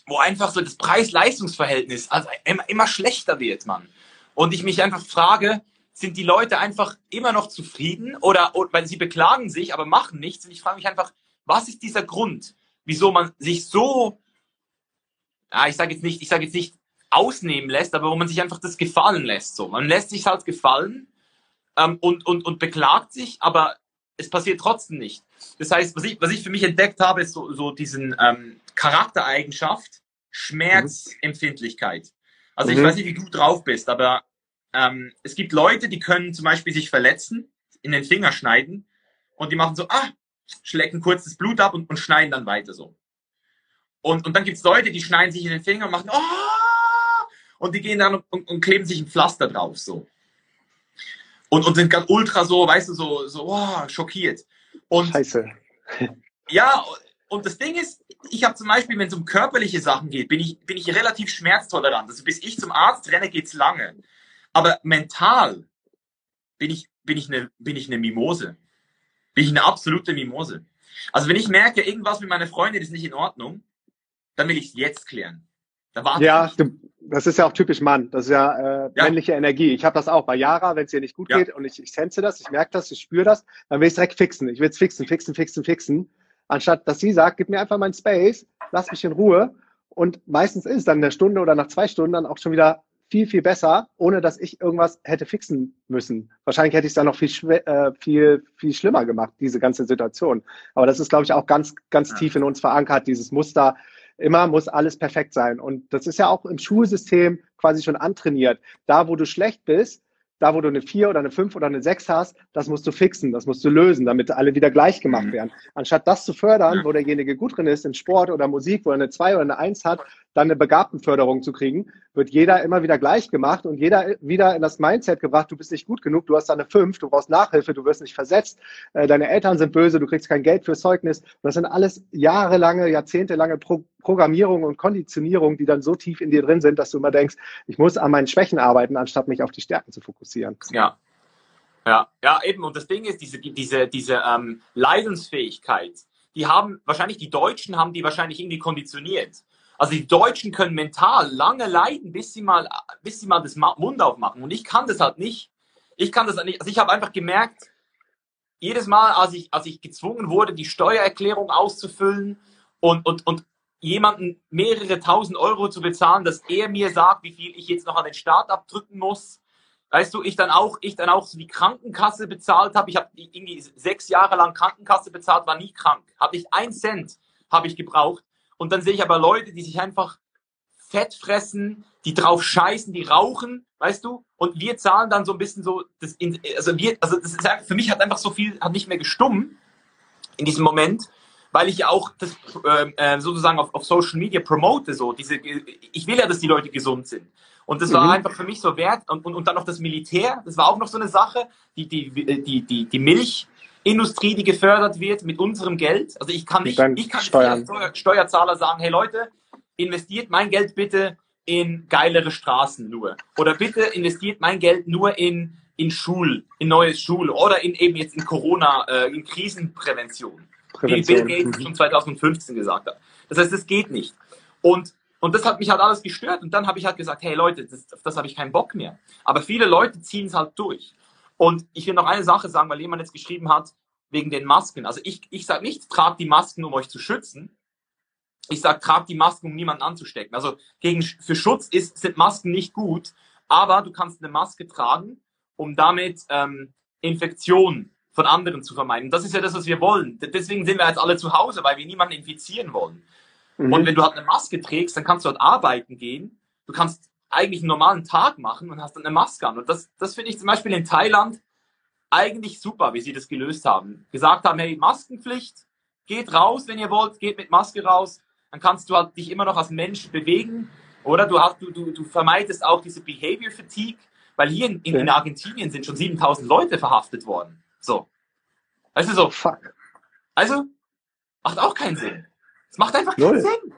wo einfach so das Preis-Leistungs-Verhältnis also immer, immer schlechter wird, Mann. Und ich mich einfach frage, sind die Leute einfach immer noch zufrieden oder, weil sie beklagen sich, aber machen nichts. Und ich frage mich einfach, was ist dieser Grund, wieso man sich so, ja, ich sage jetzt nicht, ich sage jetzt nicht ausnehmen lässt, aber wo man sich einfach das gefallen lässt. So, man lässt sich halt gefallen ähm, und, und, und beklagt sich, aber es passiert trotzdem nicht. Das heißt, was ich, was ich für mich entdeckt habe, ist so, so diesen ähm, Charaktereigenschaft, Schmerzempfindlichkeit. Also ich mhm. weiß nicht, wie du drauf bist, aber ähm, es gibt Leute, die können zum Beispiel sich verletzen, in den Finger schneiden und die machen so, ah, schlecken kurz das Blut ab und, und schneiden dann weiter so. Und, und dann gibt es Leute, die schneiden sich in den Finger und machen, oh, und die gehen dann und, und, kleben sich ein Pflaster drauf so. Und, und sind ganz ultra so, weißt du, so, so oh, schockiert. Und, Scheiße. ja, und das Ding ist, ich habe zum Beispiel, wenn es um körperliche Sachen geht, bin ich, bin ich relativ schmerztolerant. Also bis ich zum Arzt renne, geht's lange. Aber mental bin ich, bin ich eine, bin ich eine Mimose. Bin ich eine absolute Mimose. Also wenn ich merke, irgendwas mit meiner Freundin ist nicht in Ordnung, dann will ich es jetzt klären. Da ja, du, das ist ja auch typisch Mann. Das ist ja, äh, ja. männliche Energie. Ich habe das auch bei Yara, wenn es ihr nicht gut ja. geht und ich, ich sense das, ich merke das, ich spüre das, dann will ich es direkt fixen. Ich will es fixen, fixen, fixen, fixen. Anstatt dass sie sagt, gib mir einfach meinen Space, lass mich in Ruhe. Und meistens ist es dann eine Stunde oder nach zwei Stunden dann auch schon wieder viel, viel besser, ohne dass ich irgendwas hätte fixen müssen. Wahrscheinlich hätte ich es dann noch viel, äh, viel, viel schlimmer gemacht, diese ganze Situation. Aber das ist, glaube ich, auch ganz, ganz ja. tief in uns verankert, dieses Muster. Immer muss alles perfekt sein. Und das ist ja auch im Schulsystem quasi schon antrainiert. Da, wo du schlecht bist, da wo du eine 4 oder eine 5 oder eine 6 hast, das musst du fixen, das musst du lösen, damit alle wieder gleich gemacht mhm. werden. Anstatt das zu fördern, wo derjenige gut drin ist, in Sport oder Musik, wo er eine 2 oder eine 1 hat, dann eine Begabtenförderung zu kriegen, wird jeder immer wieder gleich gemacht und jeder wieder in das Mindset gebracht, du bist nicht gut genug, du hast da eine 5, du brauchst Nachhilfe, du wirst nicht versetzt, äh, deine Eltern sind böse, du kriegst kein Geld fürs Zeugnis. das sind alles jahrelange, jahrzehntelange Pro Programmierung und Konditionierung, die dann so tief in dir drin sind, dass du immer denkst, ich muss an meinen Schwächen arbeiten, anstatt mich auf die Stärken zu fokussieren. Ja. Ja, ja, eben. Und das Ding ist, diese, diese, diese ähm, Leidensfähigkeit, die haben, wahrscheinlich die Deutschen haben die wahrscheinlich irgendwie konditioniert. Also die Deutschen können mental lange leiden, bis sie mal, bis sie mal das Mund aufmachen. Und ich kann das halt nicht. Ich kann das halt nicht. Also ich habe einfach gemerkt, jedes Mal, als ich, als ich gezwungen wurde, die Steuererklärung auszufüllen und, und, und jemanden mehrere tausend Euro zu bezahlen, dass er mir sagt, wie viel ich jetzt noch an den Staat abdrücken muss. Weißt du, ich dann auch, ich dann auch so die Krankenkasse bezahlt habe. Ich habe irgendwie sechs Jahre lang Krankenkasse bezahlt, war nie krank. Habe ich ein Cent habe ich gebraucht. Und dann sehe ich aber Leute, die sich einfach Fett fressen, die drauf scheißen, die rauchen, weißt du? Und wir zahlen dann so ein bisschen so, das in, also wir, also das ist für mich hat einfach so viel, hat nicht mehr gestummen in diesem Moment, weil ich ja auch das ähm, äh, sozusagen auf, auf Social Media promote, so diese, ich will ja, dass die Leute gesund sind. Und das war mhm. einfach für mich so wert. Und, und, und dann noch das Militär, das war auch noch so eine Sache, die, die, die, die, die Milch, Industrie, die gefördert wird mit unserem Geld. Also ich kann nicht, ich kann nicht als Steuer, Steuerzahler sagen, hey Leute, investiert mein Geld bitte in geilere Straßen nur. Oder bitte investiert mein Geld nur in, in Schul, in neues Schul oder in eben jetzt in Corona, äh, in Krisenprävention. Prävention. Wie Bill Gates mhm. schon 2015 gesagt hat. Das heißt, das geht nicht. Und, und das hat mich halt alles gestört. Und dann habe ich halt gesagt, hey Leute, das, auf das habe ich keinen Bock mehr. Aber viele Leute ziehen es halt durch. Und ich will noch eine Sache sagen, weil jemand jetzt geschrieben hat, wegen den Masken. Also ich, ich sage nicht, tragt die Masken, um euch zu schützen. Ich sage, tragt die Masken, um niemanden anzustecken. Also gegen, für Schutz ist, sind Masken nicht gut, aber du kannst eine Maske tragen, um damit ähm, Infektionen von anderen zu vermeiden. Das ist ja das, was wir wollen. Deswegen sind wir jetzt alle zu Hause, weil wir niemanden infizieren wollen. Mhm. Und wenn du halt eine Maske trägst, dann kannst du halt arbeiten gehen. Du kannst eigentlich einen normalen Tag machen und hast dann eine Maske an. Und das, das finde ich zum Beispiel in Thailand eigentlich super, wie sie das gelöst haben. Gesagt haben, hey, Maskenpflicht, geht raus, wenn ihr wollt, geht mit Maske raus, dann kannst du halt dich immer noch als Mensch bewegen. Oder du, hast, du, du, du vermeidest auch diese Behavior Fatigue, weil hier in, in, in Argentinien sind schon 7000 Leute verhaftet worden. So. Weißt du so? Fuck. Also, macht auch keinen Sinn. Es macht einfach keinen Null. Sinn.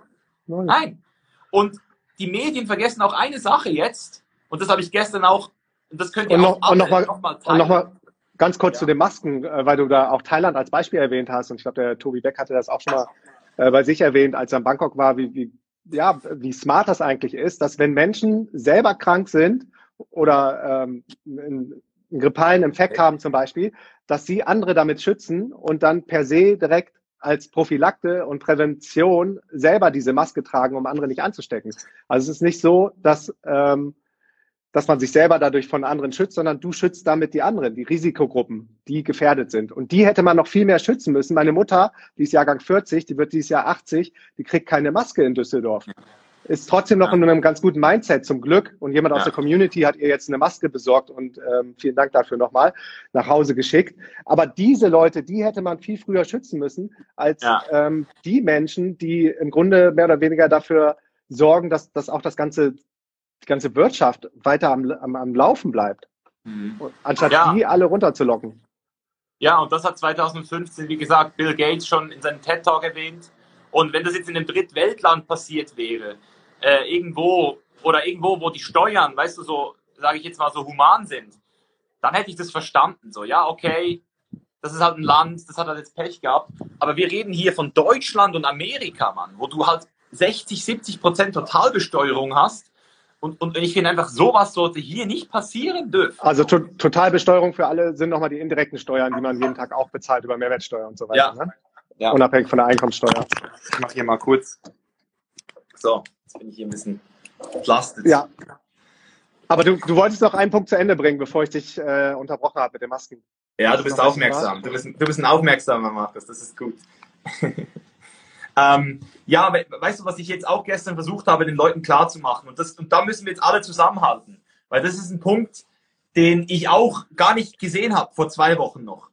Null. Nein. Und die Medien vergessen auch eine Sache jetzt, und das habe ich gestern auch, und das könnt ihr und auch noch, und noch mal, noch mal teilen. Und noch mal ganz kurz ja. zu den Masken, äh, weil du da auch Thailand als Beispiel erwähnt hast, und ich glaube, der Tobi Beck hatte das auch schon mal äh, bei sich erwähnt, als er in Bangkok war, wie, wie, ja, wie smart das eigentlich ist, dass wenn Menschen selber krank sind oder ähm, einen, einen grippalen Infekt haben zum Beispiel, dass sie andere damit schützen und dann per se direkt als Prophylakte und Prävention selber diese Maske tragen, um andere nicht anzustecken. Also es ist nicht so, dass, ähm, dass man sich selber dadurch von anderen schützt, sondern du schützt damit die anderen, die Risikogruppen, die gefährdet sind. Und die hätte man noch viel mehr schützen müssen. Meine Mutter, die ist Jahrgang 40, die wird dieses Jahr 80, die kriegt keine Maske in Düsseldorf ist trotzdem noch ja. in einem ganz guten Mindset zum Glück. Und jemand ja. aus der Community hat ihr jetzt eine Maske besorgt und ähm, vielen Dank dafür nochmal nach Hause geschickt. Aber diese Leute, die hätte man viel früher schützen müssen, als ja. ähm, die Menschen, die im Grunde mehr oder weniger dafür sorgen, dass, dass auch das ganze, die ganze Wirtschaft weiter am, am, am Laufen bleibt. Mhm. Anstatt die alle runterzulocken. Ja, und das hat 2015, wie gesagt, Bill Gates schon in seinem TED Talk erwähnt. Und wenn das jetzt in einem Drittweltland passiert wäre, äh, irgendwo oder irgendwo, wo die Steuern, weißt du, so, sage ich jetzt mal, so human sind, dann hätte ich das verstanden. So, ja, okay, das ist halt ein Land, das hat halt jetzt Pech gehabt. Aber wir reden hier von Deutschland und Amerika, Mann, wo du halt 60, 70 Prozent Totalbesteuerung hast. Und, und ich finde einfach, sowas sollte hier nicht passieren dürfen. Also to Totalbesteuerung für alle sind nochmal die indirekten Steuern, die man jeden Tag auch bezahlt über Mehrwertsteuer und so weiter. Ja. Ne? ja. Unabhängig von der Einkommenssteuer. Ich mache hier mal kurz. So, bin ich hier ein bisschen entlastet. Ja. Aber du, du wolltest noch einen Punkt zu Ende bringen, bevor ich dich äh, unterbrochen habe mit den Masken. Ja, du bist aufmerksam. Du bist, du bist ein aufmerksamer Markus, das ist gut. ähm, ja, weißt du, was ich jetzt auch gestern versucht habe, den Leuten klarzumachen? Und, das, und da müssen wir jetzt alle zusammenhalten. Weil das ist ein Punkt, den ich auch gar nicht gesehen habe vor zwei Wochen noch.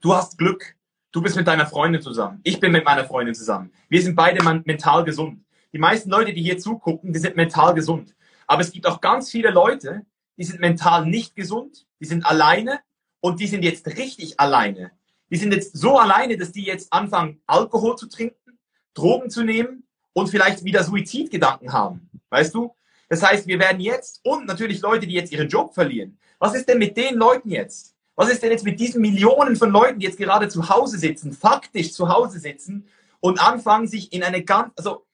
Du hast Glück. Du bist mit deiner Freundin zusammen. Ich bin mit meiner Freundin zusammen. Wir sind beide mental gesund. Die meisten Leute, die hier zugucken, die sind mental gesund. Aber es gibt auch ganz viele Leute, die sind mental nicht gesund, die sind alleine und die sind jetzt richtig alleine. Die sind jetzt so alleine, dass die jetzt anfangen, Alkohol zu trinken, Drogen zu nehmen und vielleicht wieder Suizidgedanken haben. Weißt du? Das heißt, wir werden jetzt, und natürlich Leute, die jetzt ihren Job verlieren. Was ist denn mit den Leuten jetzt? Was ist denn jetzt mit diesen Millionen von Leuten, die jetzt gerade zu Hause sitzen, faktisch zu Hause sitzen und anfangen, sich in eine ganz, also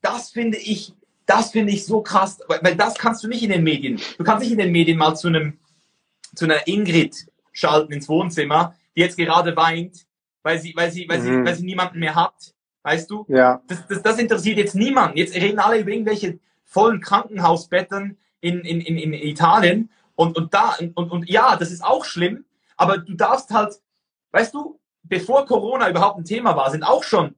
das finde ich, das finde ich so krass, weil das kannst du nicht in den Medien. Du kannst nicht in den Medien mal zu einem, zu einer Ingrid schalten ins Wohnzimmer, die jetzt gerade weint, weil sie, weil sie, weil sie, mhm. weil sie niemanden mehr hat. Weißt du? Ja. Das, das, das interessiert jetzt niemanden. Jetzt reden alle über irgendwelche vollen Krankenhausbetten in, in, in, in Italien. Und, und da, und, und ja, das ist auch schlimm, aber du darfst halt, weißt du, bevor Corona überhaupt ein Thema war, sind auch schon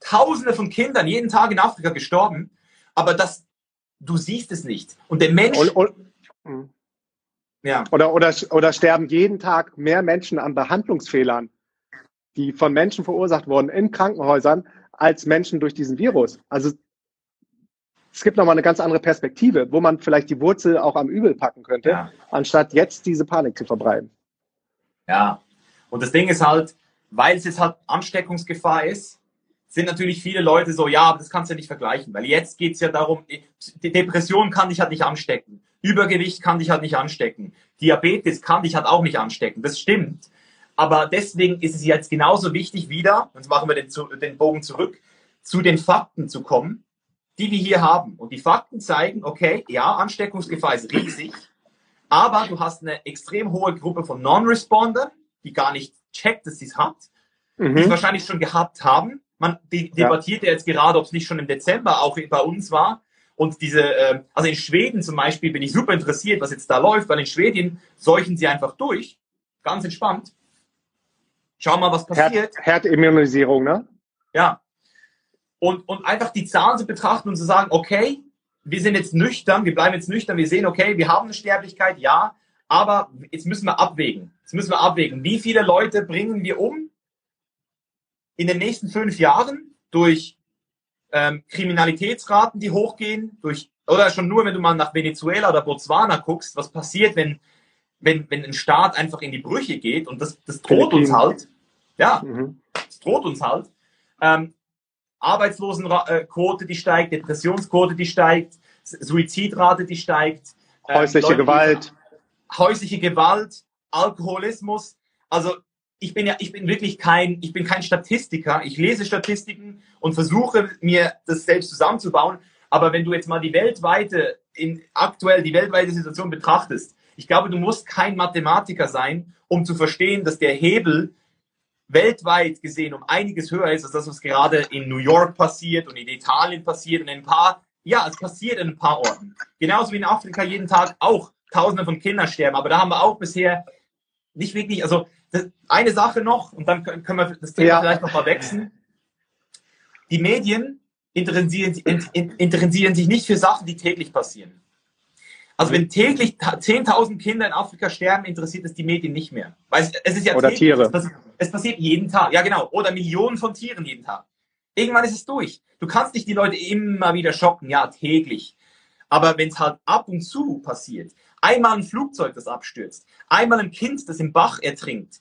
Tausende von Kindern jeden Tag in Afrika gestorben, aber das, du siehst es nicht. Und der Mensch. Und, und, hm. ja. Oder, oder, oder sterben jeden Tag mehr Menschen an Behandlungsfehlern, die von Menschen verursacht wurden in Krankenhäusern, als Menschen durch diesen Virus. Also es gibt nochmal eine ganz andere Perspektive, wo man vielleicht die Wurzel auch am Übel packen könnte, ja. anstatt jetzt diese Panik zu verbreiten. Ja, und das Ding ist halt, weil es jetzt halt Ansteckungsgefahr ist, sind natürlich viele Leute so, ja, aber das kannst du ja nicht vergleichen, weil jetzt geht es ja darum, Depression kann dich halt nicht anstecken, Übergewicht kann dich halt nicht anstecken, Diabetes kann dich halt auch nicht anstecken, das stimmt. Aber deswegen ist es jetzt genauso wichtig wieder, jetzt machen wir den, den Bogen zurück, zu den Fakten zu kommen, die wir hier haben. Und die Fakten zeigen, okay, ja, Ansteckungsgefahr ist riesig, aber du hast eine extrem hohe Gruppe von Non-Respondern, die gar nicht checkt, dass sie es hat, mhm. die es wahrscheinlich schon gehabt haben. Man debattiert ja. jetzt gerade, ob es nicht schon im Dezember auch bei uns war. Und diese, äh, also in Schweden zum Beispiel bin ich super interessiert, was jetzt da läuft, weil in Schweden seuchen sie einfach durch, ganz entspannt. Schau mal, was passiert. Herd Herdimmunisierung, ne? Ja. Und, und einfach die Zahlen zu betrachten und zu sagen, okay, wir sind jetzt nüchtern, wir bleiben jetzt nüchtern, wir sehen, okay, wir haben eine Sterblichkeit, ja, aber jetzt müssen wir abwägen. Jetzt müssen wir abwägen, wie viele Leute bringen wir um in den nächsten fünf Jahren durch ähm, Kriminalitätsraten, die hochgehen, durch oder schon nur, wenn du mal nach Venezuela oder Botswana guckst, was passiert, wenn, wenn, wenn ein Staat einfach in die Brüche geht und das, das droht uns halt. Ja, mhm. das droht uns halt. Ähm, Arbeitslosenquote, die steigt, Depressionsquote, die steigt, Suizidrate, die steigt. Ähm, häusliche Leute, Gewalt. Häusliche Gewalt, Alkoholismus. Also ich bin ja, ich bin wirklich kein, ich bin kein Statistiker. Ich lese Statistiken und versuche mir das selbst zusammenzubauen. Aber wenn du jetzt mal die weltweite, in, aktuell die weltweite Situation betrachtest, ich glaube, du musst kein Mathematiker sein, um zu verstehen, dass der Hebel weltweit gesehen um einiges höher ist als das, was gerade in New York passiert und in Italien passiert und in ein paar, ja, es passiert in ein paar Orten. Genauso wie in Afrika jeden Tag auch Tausende von Kindern sterben. Aber da haben wir auch bisher nicht wirklich, also eine Sache noch, und dann können wir das Thema ja. vielleicht noch mal wechseln. Die Medien interessieren, interessieren sich nicht für Sachen, die täglich passieren. Also wenn täglich 10.000 Kinder in Afrika sterben, interessiert es die Medien nicht mehr. Weil es, ist ja Oder täglich, Tiere. Es passiert, es passiert jeden Tag. Ja, genau. Oder Millionen von Tieren jeden Tag. Irgendwann ist es durch. Du kannst nicht die Leute immer wieder schocken. Ja, täglich. Aber wenn es halt ab und zu passiert, einmal ein Flugzeug, das abstürzt, einmal ein Kind, das im Bach ertrinkt.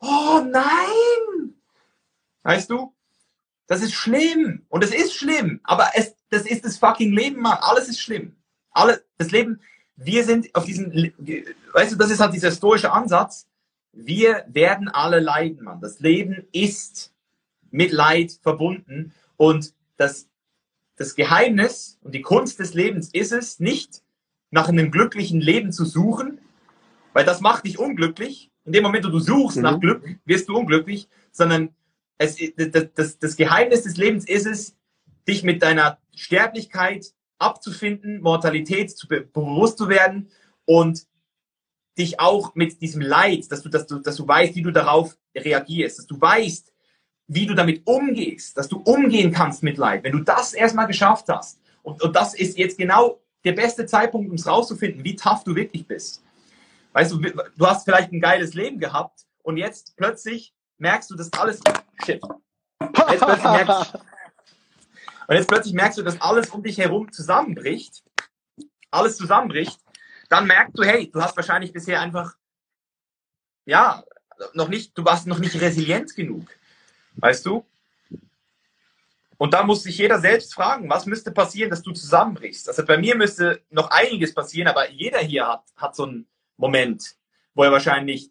Oh nein! Weißt du? Das ist schlimm. Und es ist schlimm. Aber es, das ist das fucking Leben, Mann. Alles ist schlimm. Alles, das Leben, wir sind auf diesem, weißt du, das ist halt dieser stoische Ansatz. Wir werden alle leiden, Mann. Das Leben ist mit Leid verbunden. Und das, das Geheimnis und die Kunst des Lebens ist es, nicht nach einem glücklichen Leben zu suchen, weil das macht dich unglücklich. In dem Moment, wo du suchst mhm. nach Glück, wirst du unglücklich, sondern es, das, das, das Geheimnis des Lebens ist es, dich mit deiner Sterblichkeit abzufinden, Mortalität zu be bewusst zu werden und dich auch mit diesem Leid, dass du, dass du, dass du weißt, wie du darauf reagierst, dass du weißt, wie du damit umgehst, dass du umgehen kannst mit Leid. Wenn du das erstmal geschafft hast, und, und das ist jetzt genau der beste Zeitpunkt, um es rauszufinden, wie tough du wirklich bist. Weißt du, du hast vielleicht ein geiles Leben gehabt und jetzt plötzlich merkst du, dass alles shit. Jetzt merkst, und jetzt plötzlich merkst du, dass alles um dich herum zusammenbricht, alles zusammenbricht, dann merkst du, hey, du hast wahrscheinlich bisher einfach, ja, noch nicht, du warst noch nicht resilient genug. Weißt du? Und da muss sich jeder selbst fragen, was müsste passieren, dass du zusammenbrichst. Also bei mir müsste noch einiges passieren, aber jeder hier hat, hat so einen Moment, wo er wahrscheinlich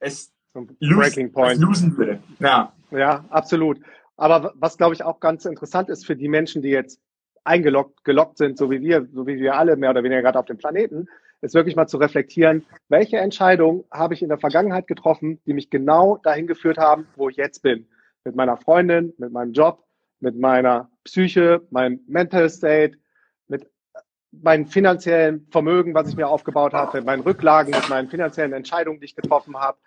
es Breaking Point. losen würde. Ja. ja, absolut. Aber was, glaube ich, auch ganz interessant ist für die Menschen, die jetzt eingeloggt, gelockt sind, so wie wir, so wie wir alle mehr oder weniger gerade auf dem Planeten, ist wirklich mal zu reflektieren, welche Entscheidungen habe ich in der Vergangenheit getroffen, die mich genau dahin geführt haben, wo ich jetzt bin. Mit meiner Freundin, mit meinem Job, mit meiner Psyche, meinem Mental State, meinem finanziellen Vermögen, was ich mir aufgebaut habe, mit meinen Rücklagen, mit meinen finanziellen Entscheidungen, die ich getroffen habe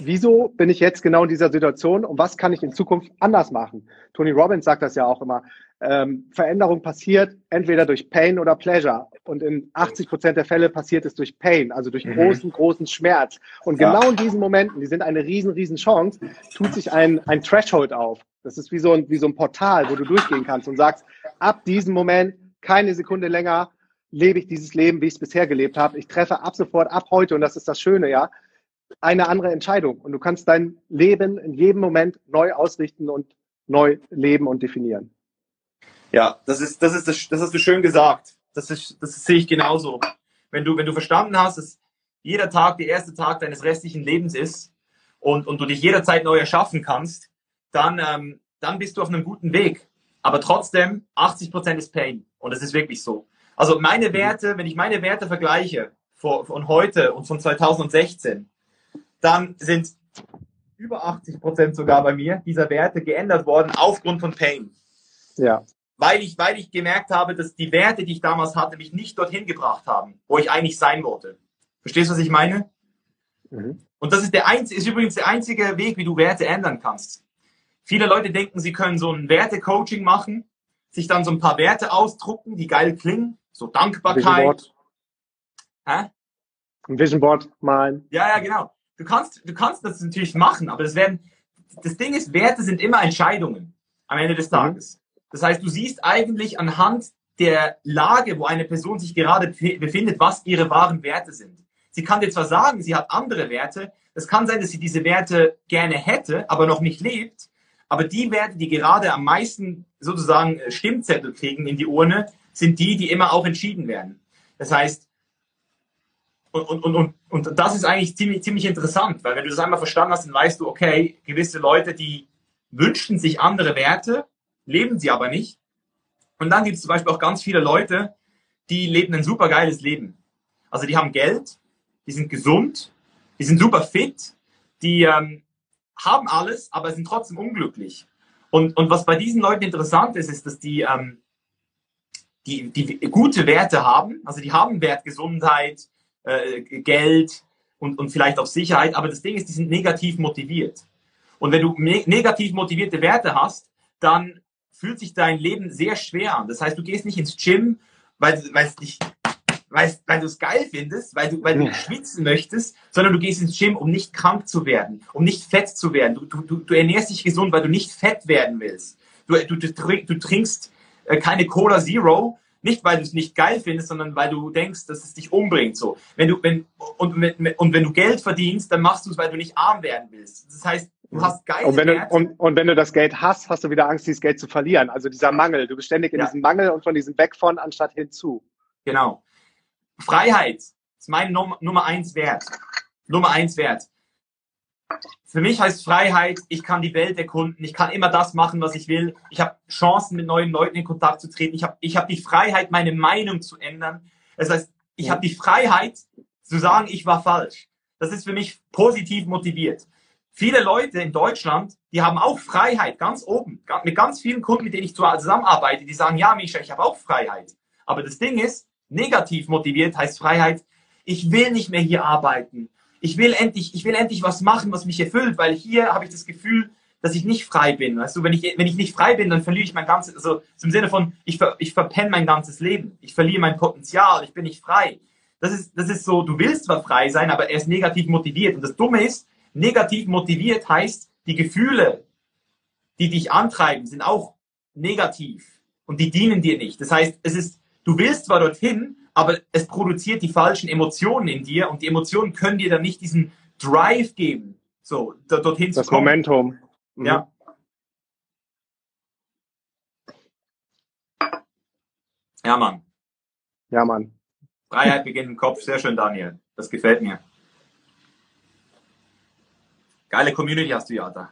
wieso bin ich jetzt genau in dieser Situation und was kann ich in Zukunft anders machen? Tony Robbins sagt das ja auch immer. Ähm, Veränderung passiert entweder durch Pain oder Pleasure. Und in 80 Prozent der Fälle passiert es durch Pain, also durch mhm. großen, großen Schmerz. Und ja. genau in diesen Momenten, die sind eine riesen, riesen Chance, tut sich ein, ein Threshold auf. Das ist wie so, ein, wie so ein Portal, wo du durchgehen kannst und sagst, ab diesem Moment, keine Sekunde länger, lebe ich dieses Leben, wie ich es bisher gelebt habe. Ich treffe ab sofort, ab heute, und das ist das Schöne, ja, eine andere Entscheidung. Und du kannst dein Leben in jedem Moment neu ausrichten und neu leben und definieren. Ja, das ist, das ist, das, hast du schön gesagt. Das ist, das sehe ich genauso. Wenn du, wenn du verstanden hast, dass jeder Tag der erste Tag deines restlichen Lebens ist und, und du dich jederzeit neu erschaffen kannst, dann, ähm, dann bist du auf einem guten Weg. Aber trotzdem, 80 Prozent ist Pain. Und das ist wirklich so. Also meine Werte, wenn ich meine Werte vergleiche von heute und von 2016, dann sind über 80 Prozent sogar bei mir dieser Werte geändert worden aufgrund von Pain. Ja. Weil ich, weil ich gemerkt habe, dass die Werte, die ich damals hatte, mich nicht dorthin gebracht haben, wo ich eigentlich sein wollte. Verstehst du, was ich meine? Mhm. Und das ist der einzige, ist übrigens der einzige Weg, wie du Werte ändern kannst. Viele Leute denken, sie können so ein Werte-Coaching machen, sich dann so ein paar Werte ausdrucken, die geil klingen, so Dankbarkeit. Hä? Ein Vision Board malen. Ja, ja, genau du kannst, du kannst das natürlich machen, aber das werden, das Ding ist, Werte sind immer Entscheidungen am Ende des mhm. Tages. Das heißt, du siehst eigentlich anhand der Lage, wo eine Person sich gerade befindet, was ihre wahren Werte sind. Sie kann dir zwar sagen, sie hat andere Werte, es kann sein, dass sie diese Werte gerne hätte, aber noch nicht lebt, aber die Werte, die gerade am meisten sozusagen Stimmzettel kriegen in die Urne, sind die, die immer auch entschieden werden. Das heißt, und, und, und, und das ist eigentlich ziemlich, ziemlich interessant, weil wenn du das einmal verstanden hast, dann weißt du, okay, gewisse Leute, die wünschen sich andere Werte, leben sie aber nicht. Und dann gibt es zum Beispiel auch ganz viele Leute, die leben ein super geiles Leben. Also die haben Geld, die sind gesund, die sind super fit, die ähm, haben alles, aber sind trotzdem unglücklich. Und, und was bei diesen Leuten interessant ist, ist, dass die, ähm, die, die gute Werte haben, also die haben Wert Gesundheit, äh, Geld und, und vielleicht auch Sicherheit. Aber das Ding ist, die sind negativ motiviert. Und wenn du ne negativ motivierte Werte hast, dann fühlt sich dein Leben sehr schwer an. Das heißt, du gehst nicht ins Gym, weil, weil es dich weil, du es geil findest, weil du, weil du schwitzen möchtest, sondern du gehst ins Gym, um nicht krank zu werden, um nicht fett zu werden. Du, du, du ernährst dich gesund, weil du nicht fett werden willst. Du, du, du, du trinkst äh, keine Cola Zero, nicht, weil du es nicht geil findest, sondern weil du denkst, dass es dich umbringt. So, wenn du wenn und, und wenn du Geld verdienst, dann machst du es, weil du nicht arm werden willst. Das heißt, du hast geil. Und wenn du, und, und wenn du das Geld hast, hast du wieder Angst, dieses Geld zu verlieren. Also dieser Mangel. Du bist ständig in ja. diesem Mangel und von diesem weg von anstatt hinzu. Genau. Freiheit ist mein Nummer, Nummer eins Wert. Nummer eins Wert. Für mich heißt Freiheit, ich kann die Welt erkunden, ich kann immer das machen, was ich will. Ich habe Chancen, mit neuen Leuten in Kontakt zu treten. Ich habe ich hab die Freiheit, meine Meinung zu ändern. Das heißt, ich habe die Freiheit zu sagen, ich war falsch. Das ist für mich positiv motiviert. viele Leute in Deutschland, die haben auch Freiheit, ganz oben, mit ganz vielen Kunden, mit denen ich zusammenarbeite, die sagen, ja, Misha, ich habe auch Freiheit. Aber das Ding ist, negativ motiviert heißt Freiheit, ich will nicht mehr hier arbeiten. Ich will endlich, ich will endlich was machen, was mich erfüllt, weil hier habe ich das Gefühl, dass ich nicht frei bin. Weißt du, wenn ich, wenn ich nicht frei bin, dann verliere ich mein ganzes, also im Sinne von, ich, ver, ich verpenne mein ganzes Leben. Ich verliere mein Potenzial, ich bin nicht frei. Das ist, das ist so, du willst zwar frei sein, aber er ist negativ motiviert. Und das Dumme ist, negativ motiviert heißt, die Gefühle, die dich antreiben, sind auch negativ und die dienen dir nicht. Das heißt, es ist, du willst zwar dorthin, aber es produziert die falschen Emotionen in dir und die Emotionen können dir dann nicht diesen Drive geben, so dorthin das zu kommen. Das Momentum. Mhm. Ja. Ja, Mann. Ja, Mann. Freiheit beginnt im Kopf. Sehr schön, Daniel. Das gefällt mir. Geile Community hast du ja da.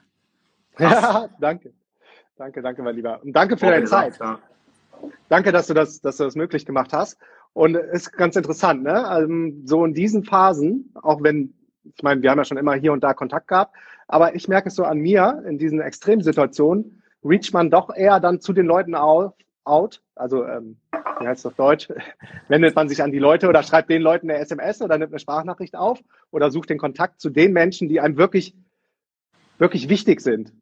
Ja, danke. Danke, danke, mein Lieber. Und danke für okay, deine Zeit. Ja. Danke, dass du das, dass du das möglich gemacht hast. Und ist ganz interessant, ne? Also, so in diesen Phasen, auch wenn, ich meine, wir haben ja schon immer hier und da Kontakt gehabt, aber ich merke es so an mir, in diesen Extremsituationen, reach man doch eher dann zu den Leuten auf, out, also ähm, wie heißt es auf Deutsch, wendet man sich an die Leute oder schreibt den Leuten eine SMS oder nimmt eine Sprachnachricht auf oder sucht den Kontakt zu den Menschen, die einem wirklich, wirklich wichtig sind.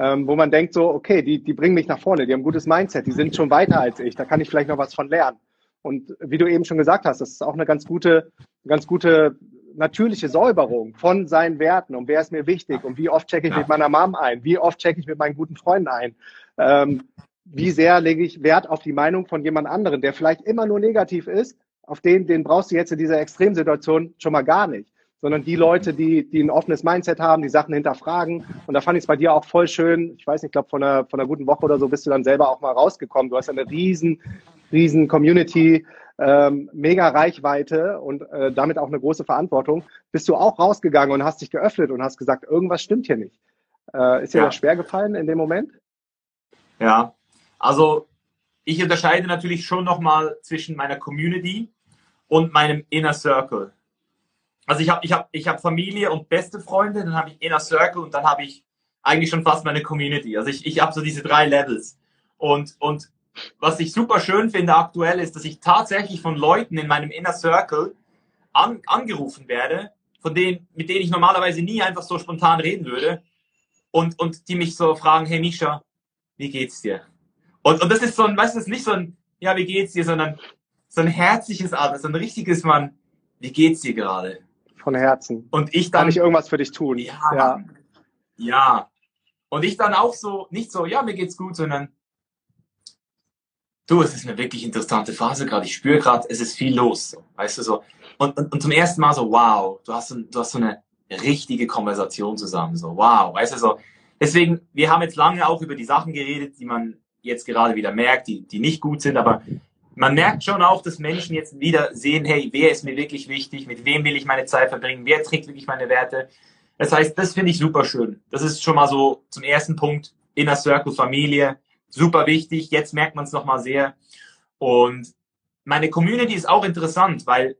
Ähm, wo man denkt so, okay, die, die bringen mich nach vorne, die haben ein gutes Mindset, die sind schon weiter als ich, da kann ich vielleicht noch was von lernen. Und wie du eben schon gesagt hast, das ist auch eine ganz gute, ganz gute natürliche Säuberung von seinen Werten und wer ist mir wichtig und wie oft checke ich mit meiner Mom ein, wie oft checke ich mit meinen guten Freunden ein, ähm, wie sehr lege ich Wert auf die Meinung von jemand anderen, der vielleicht immer nur negativ ist, auf den, den brauchst du jetzt in dieser Extremsituation schon mal gar nicht, sondern die Leute, die, die ein offenes Mindset haben, die Sachen hinterfragen. Und da fand ich es bei dir auch voll schön. Ich weiß nicht, ich glaube, von einer, von einer guten Woche oder so bist du dann selber auch mal rausgekommen. Du hast eine riesen, riesen Community, ähm, mega Reichweite und äh, damit auch eine große Verantwortung. Bist du auch rausgegangen und hast dich geöffnet und hast gesagt, irgendwas stimmt hier nicht. Äh, ist dir ja. das schwer gefallen in dem Moment? Ja, also ich unterscheide natürlich schon nochmal zwischen meiner Community und meinem Inner Circle. Also ich habe ich hab, ich hab Familie und beste Freunde, dann habe ich Inner Circle und dann habe ich eigentlich schon fast meine Community. Also ich, ich habe so diese drei Levels. Und, und was ich super schön finde aktuell ist, dass ich tatsächlich von Leuten in meinem Inner Circle an, angerufen werde, von denen, mit denen ich normalerweise nie einfach so spontan reden würde. Und, und die mich so fragen, hey Misha, wie geht's dir? Und, und das ist so ein, weißt du, ist nicht so ein, ja, wie geht's dir, sondern so ein herzliches Atmen, so ein richtiges Mann, wie geht's dir gerade? Von Herzen. Und ich dann. Kann ich irgendwas für dich tun? Ja, ja. Ja. Und ich dann auch so, nicht so, ja, mir geht's gut, sondern, du, es ist eine wirklich interessante Phase gerade. Ich spüre gerade, es ist viel los, so, weißt du so. Und, und, und zum ersten Mal so, wow, du hast, du hast so eine richtige Konversation zusammen, so, wow, weißt du so. Deswegen, wir haben jetzt lange auch über die Sachen geredet, die man jetzt gerade wieder merkt, die, die nicht gut sind, aber man merkt schon auch, dass Menschen jetzt wieder sehen, hey, wer ist mir wirklich wichtig, mit wem will ich meine Zeit verbringen, wer trägt wirklich meine Werte. Das heißt, das finde ich super schön. Das ist schon mal so zum ersten Punkt, Inner Circle, Familie, super wichtig. Jetzt merkt man es nochmal sehr. Und meine Community ist auch interessant, weil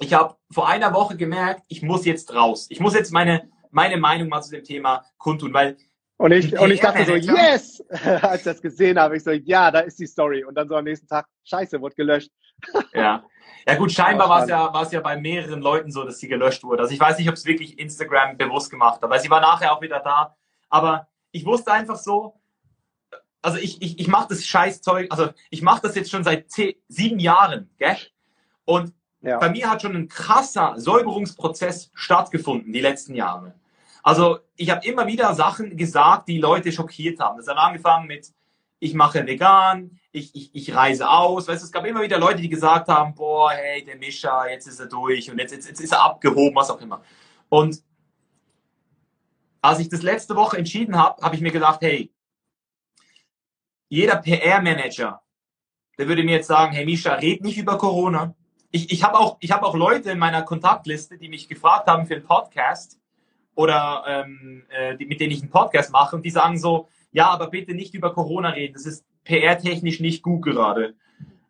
ich habe vor einer Woche gemerkt, ich muss jetzt raus. Ich muss jetzt meine, meine Meinung mal zu dem Thema kundtun, weil und ich, und ich dachte so, yes! Als ich das gesehen habe, ich so, ja, da ist die Story. Und dann so am nächsten Tag, scheiße, wurde gelöscht. Ja. Ja gut, scheinbar war es ja, war es ja bei mehreren Leuten so, dass sie gelöscht wurde. Also ich weiß nicht, ob es wirklich Instagram bewusst gemacht hat, weil sie war nachher auch wieder da. Aber ich wusste einfach so, also ich, ich, ich mache das Scheißzeug, also ich mache das jetzt schon seit zehn, sieben Jahren, gell? Und ja. bei mir hat schon ein krasser Säuberungsprozess stattgefunden die letzten Jahre. Also ich habe immer wieder Sachen gesagt, die Leute schockiert haben. Das hat angefangen mit, ich mache vegan, ich, ich, ich reise aus. Weißt, es gab immer wieder Leute, die gesagt haben, boah, hey, der Mischa, jetzt ist er durch und jetzt, jetzt, jetzt ist er abgehoben, was auch immer. Und als ich das letzte Woche entschieden habe, habe ich mir gedacht, hey, jeder PR-Manager, der würde mir jetzt sagen, hey Mischa, red nicht über Corona. Ich, ich habe auch, hab auch Leute in meiner Kontaktliste, die mich gefragt haben für einen Podcast, oder ähm, äh, die, mit denen ich einen Podcast mache und die sagen so, ja, aber bitte nicht über Corona reden, das ist PR-technisch nicht gut gerade.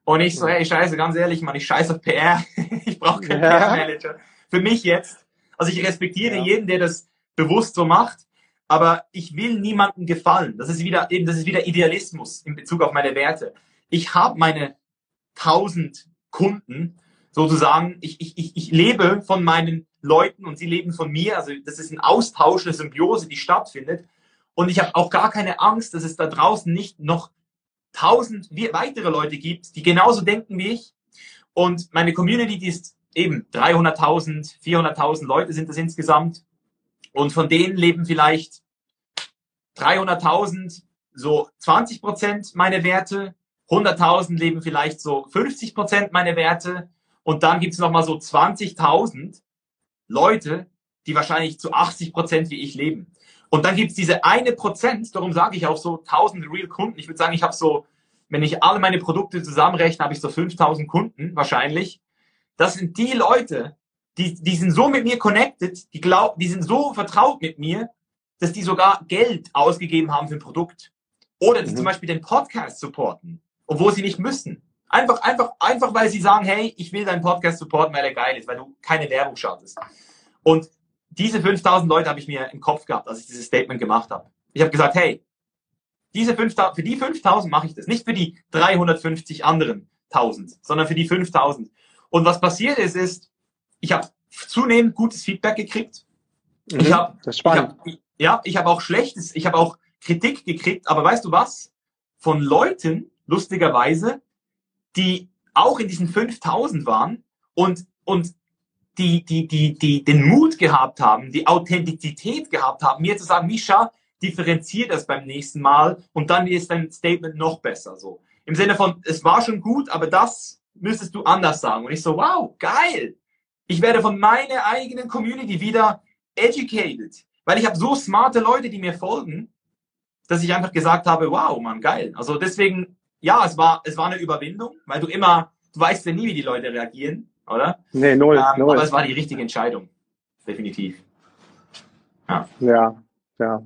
Und ich so, hey, scheiße, ganz ehrlich, Mann, ich scheiße auf PR, ich brauche keinen ja. PR-Manager. Für mich jetzt, also ich respektiere ja. jeden, der das, bewusst so macht. Aber ich will niemandem gefallen. Das ist wieder eben, das ist wieder Idealismus in Bezug auf meine Werte. Ich habe meine tausend Kunden sozusagen. Ich, ich, ich, ich lebe von meinen Leuten und sie leben von mir. Also das ist ein Austausch, eine Symbiose, die stattfindet. Und ich habe auch gar keine Angst, dass es da draußen nicht noch tausend weitere Leute gibt, die genauso denken wie ich. Und meine Community, die ist eben 300.000, 400.000 Leute sind das insgesamt. Und von denen leben vielleicht 300.000 so 20 Prozent meine Werte, 100.000 leben vielleicht so 50 Prozent meine Werte und dann gibt es nochmal so 20.000 Leute, die wahrscheinlich zu 80 Prozent wie ich leben. Und dann gibt es diese eine Prozent, darum sage ich auch so 1000 Real Kunden. Ich würde sagen, ich habe so, wenn ich alle meine Produkte zusammenrechne, habe ich so 5000 Kunden wahrscheinlich. Das sind die Leute, die, die sind so mit mir connected, die, glaub, die sind so vertraut mit mir, dass die sogar Geld ausgegeben haben für ein Produkt. Oder die mhm. zum Beispiel den Podcast supporten, obwohl sie nicht müssen. Einfach, einfach, einfach, weil sie sagen, hey, ich will deinen Podcast supporten, weil er geil ist, weil du keine Werbung schaltest. Und diese 5000 Leute habe ich mir im Kopf gehabt, als ich dieses Statement gemacht habe. Ich habe gesagt, hey, diese 5000, für die 5000 mache ich das, nicht für die 350 anderen 1000, sondern für die 5000. Und was passiert ist, ist, ich habe zunehmend gutes Feedback gekriegt. Mhm, ich habe, hab, ja, ich habe auch schlechtes, ich habe auch Kritik gekriegt. Aber weißt du was? Von Leuten, lustigerweise, die auch in diesen 5000 waren und und die, die, die, die den Mut gehabt haben, die Authentizität gehabt haben, mir zu sagen, Misha, differenziert das beim nächsten Mal und dann ist dein Statement noch besser. So im Sinne von, es war schon gut, aber das müsstest du anders sagen. Und ich so, wow, geil. Ich werde von meiner eigenen Community wieder educated, weil ich habe so smarte Leute, die mir folgen, dass ich einfach gesagt habe, wow, man, geil. Also deswegen, ja, es war, es war eine Überwindung, weil du immer, du weißt ja nie, wie die Leute reagieren oder? Nee, null, ähm, null. Aber es war die richtige Entscheidung. Definitiv. Ja. Ja, ja.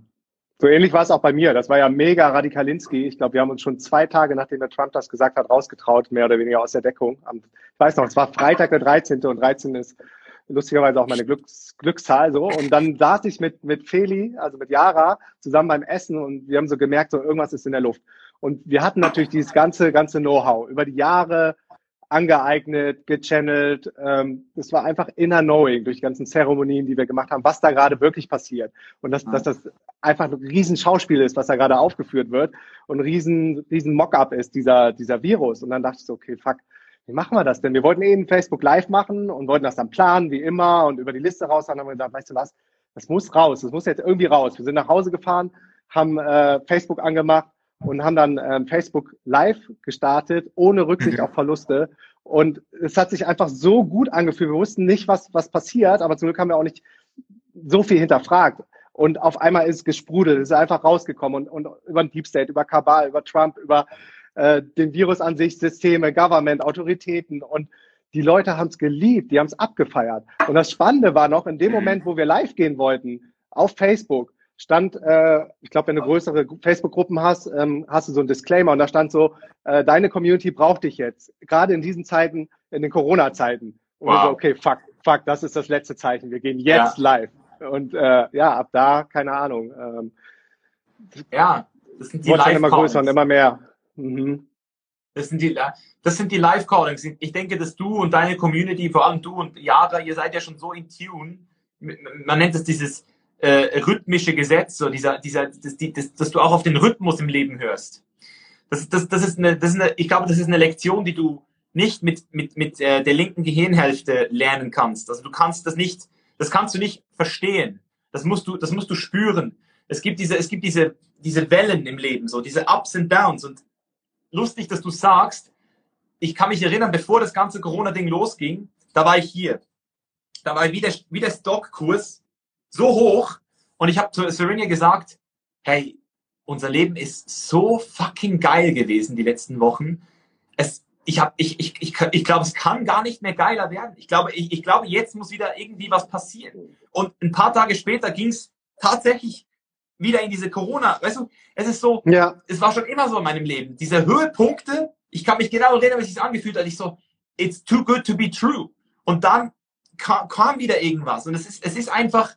So ähnlich war es auch bei mir. Das war ja mega Radikalinski. Ich glaube, wir haben uns schon zwei Tage, nachdem der Trump das gesagt hat, rausgetraut, mehr oder weniger aus der Deckung. ich weiß noch, es war Freitag der 13. und 13 ist lustigerweise auch meine Glücks, Glückszahl so. Und dann saß ich mit, mit Feli, also mit Yara, zusammen beim Essen und wir haben so gemerkt, so irgendwas ist in der Luft. Und wir hatten natürlich dieses ganze, ganze Know-how über die Jahre, angeeignet, gechannelt. Ähm, das war einfach inner knowing durch die ganzen Zeremonien, die wir gemacht haben, was da gerade wirklich passiert. Und dass, dass das einfach ein riesen Schauspiel ist, was da gerade aufgeführt wird und ein riesen, riesen Mock-up ist, dieser, dieser Virus. Und dann dachte ich so, okay, fuck, wie machen wir das denn? Wir wollten eben Facebook Live machen und wollten das dann planen, wie immer, und über die Liste raus. Dann haben wir gesagt, weißt du was, das muss raus, das muss jetzt irgendwie raus. Wir sind nach Hause gefahren, haben äh, Facebook angemacht und haben dann ähm, Facebook Live gestartet, ohne Rücksicht mhm. auf Verluste. Und es hat sich einfach so gut angefühlt. Wir wussten nicht, was, was passiert, aber zum Glück haben wir auch nicht so viel hinterfragt. Und auf einmal ist es gesprudelt, es ist einfach rausgekommen und, und über den Deep State, über Kabal, über Trump, über äh, den Virus an sich, Systeme, Government, Autoritäten und die Leute haben es geliebt, die haben es abgefeiert. Und das Spannende war noch, in dem Moment, wo wir live gehen wollten, auf Facebook, stand, äh, ich glaube, wenn du größere Facebook-Gruppen hast, ähm, hast du so ein Disclaimer und da stand so, äh, deine Community braucht dich jetzt. Gerade in diesen Zeiten, in den Corona-Zeiten. Und wow. so, okay, fuck, fuck, das ist das letzte Zeichen. Wir gehen jetzt ja. live. Und äh, ja, ab da, keine Ahnung. Ähm, ja, das sind die live immer größer und immer mehr. Mhm. Das sind die, das sind die Live-Callings. Ich denke, dass du und deine Community, vor allem du und Yara, ihr seid ja schon so in Tune. Man nennt es dieses äh, rhythmische Gesetz, so dieser, dieser, das, die, das, dass du auch auf den Rhythmus im Leben hörst. Das, das, das, ist eine, das ist eine, ich glaube, das ist eine Lektion, die du nicht mit, mit, mit äh, der linken Gehirnhälfte lernen kannst. Also du kannst das nicht, das kannst du nicht verstehen. Das musst du, das musst du spüren. Es gibt diese, es gibt diese, diese Wellen im Leben, so diese Ups and Downs. Und lustig, dass du sagst, ich kann mich erinnern, bevor das ganze Corona-Ding losging, da war ich hier. Da war ich wie der, wie der Stockkurs so hoch. Und ich habe zu Serena gesagt, hey, unser Leben ist so fucking geil gewesen die letzten Wochen. Es, ich habe, ich, ich, ich, ich glaube, es kann gar nicht mehr geiler werden. Ich glaube, ich, ich glaube, jetzt muss wieder irgendwie was passieren. Und ein paar Tage später ging es tatsächlich wieder in diese Corona. Weißt du, es ist so, ja. es war schon immer so in meinem Leben. Diese Höhepunkte, ich kann mich genau erinnern, wie es sich angefühlt hat. Ich so, it's too good to be true. Und dann kam, kam wieder irgendwas. Und es ist, es ist einfach,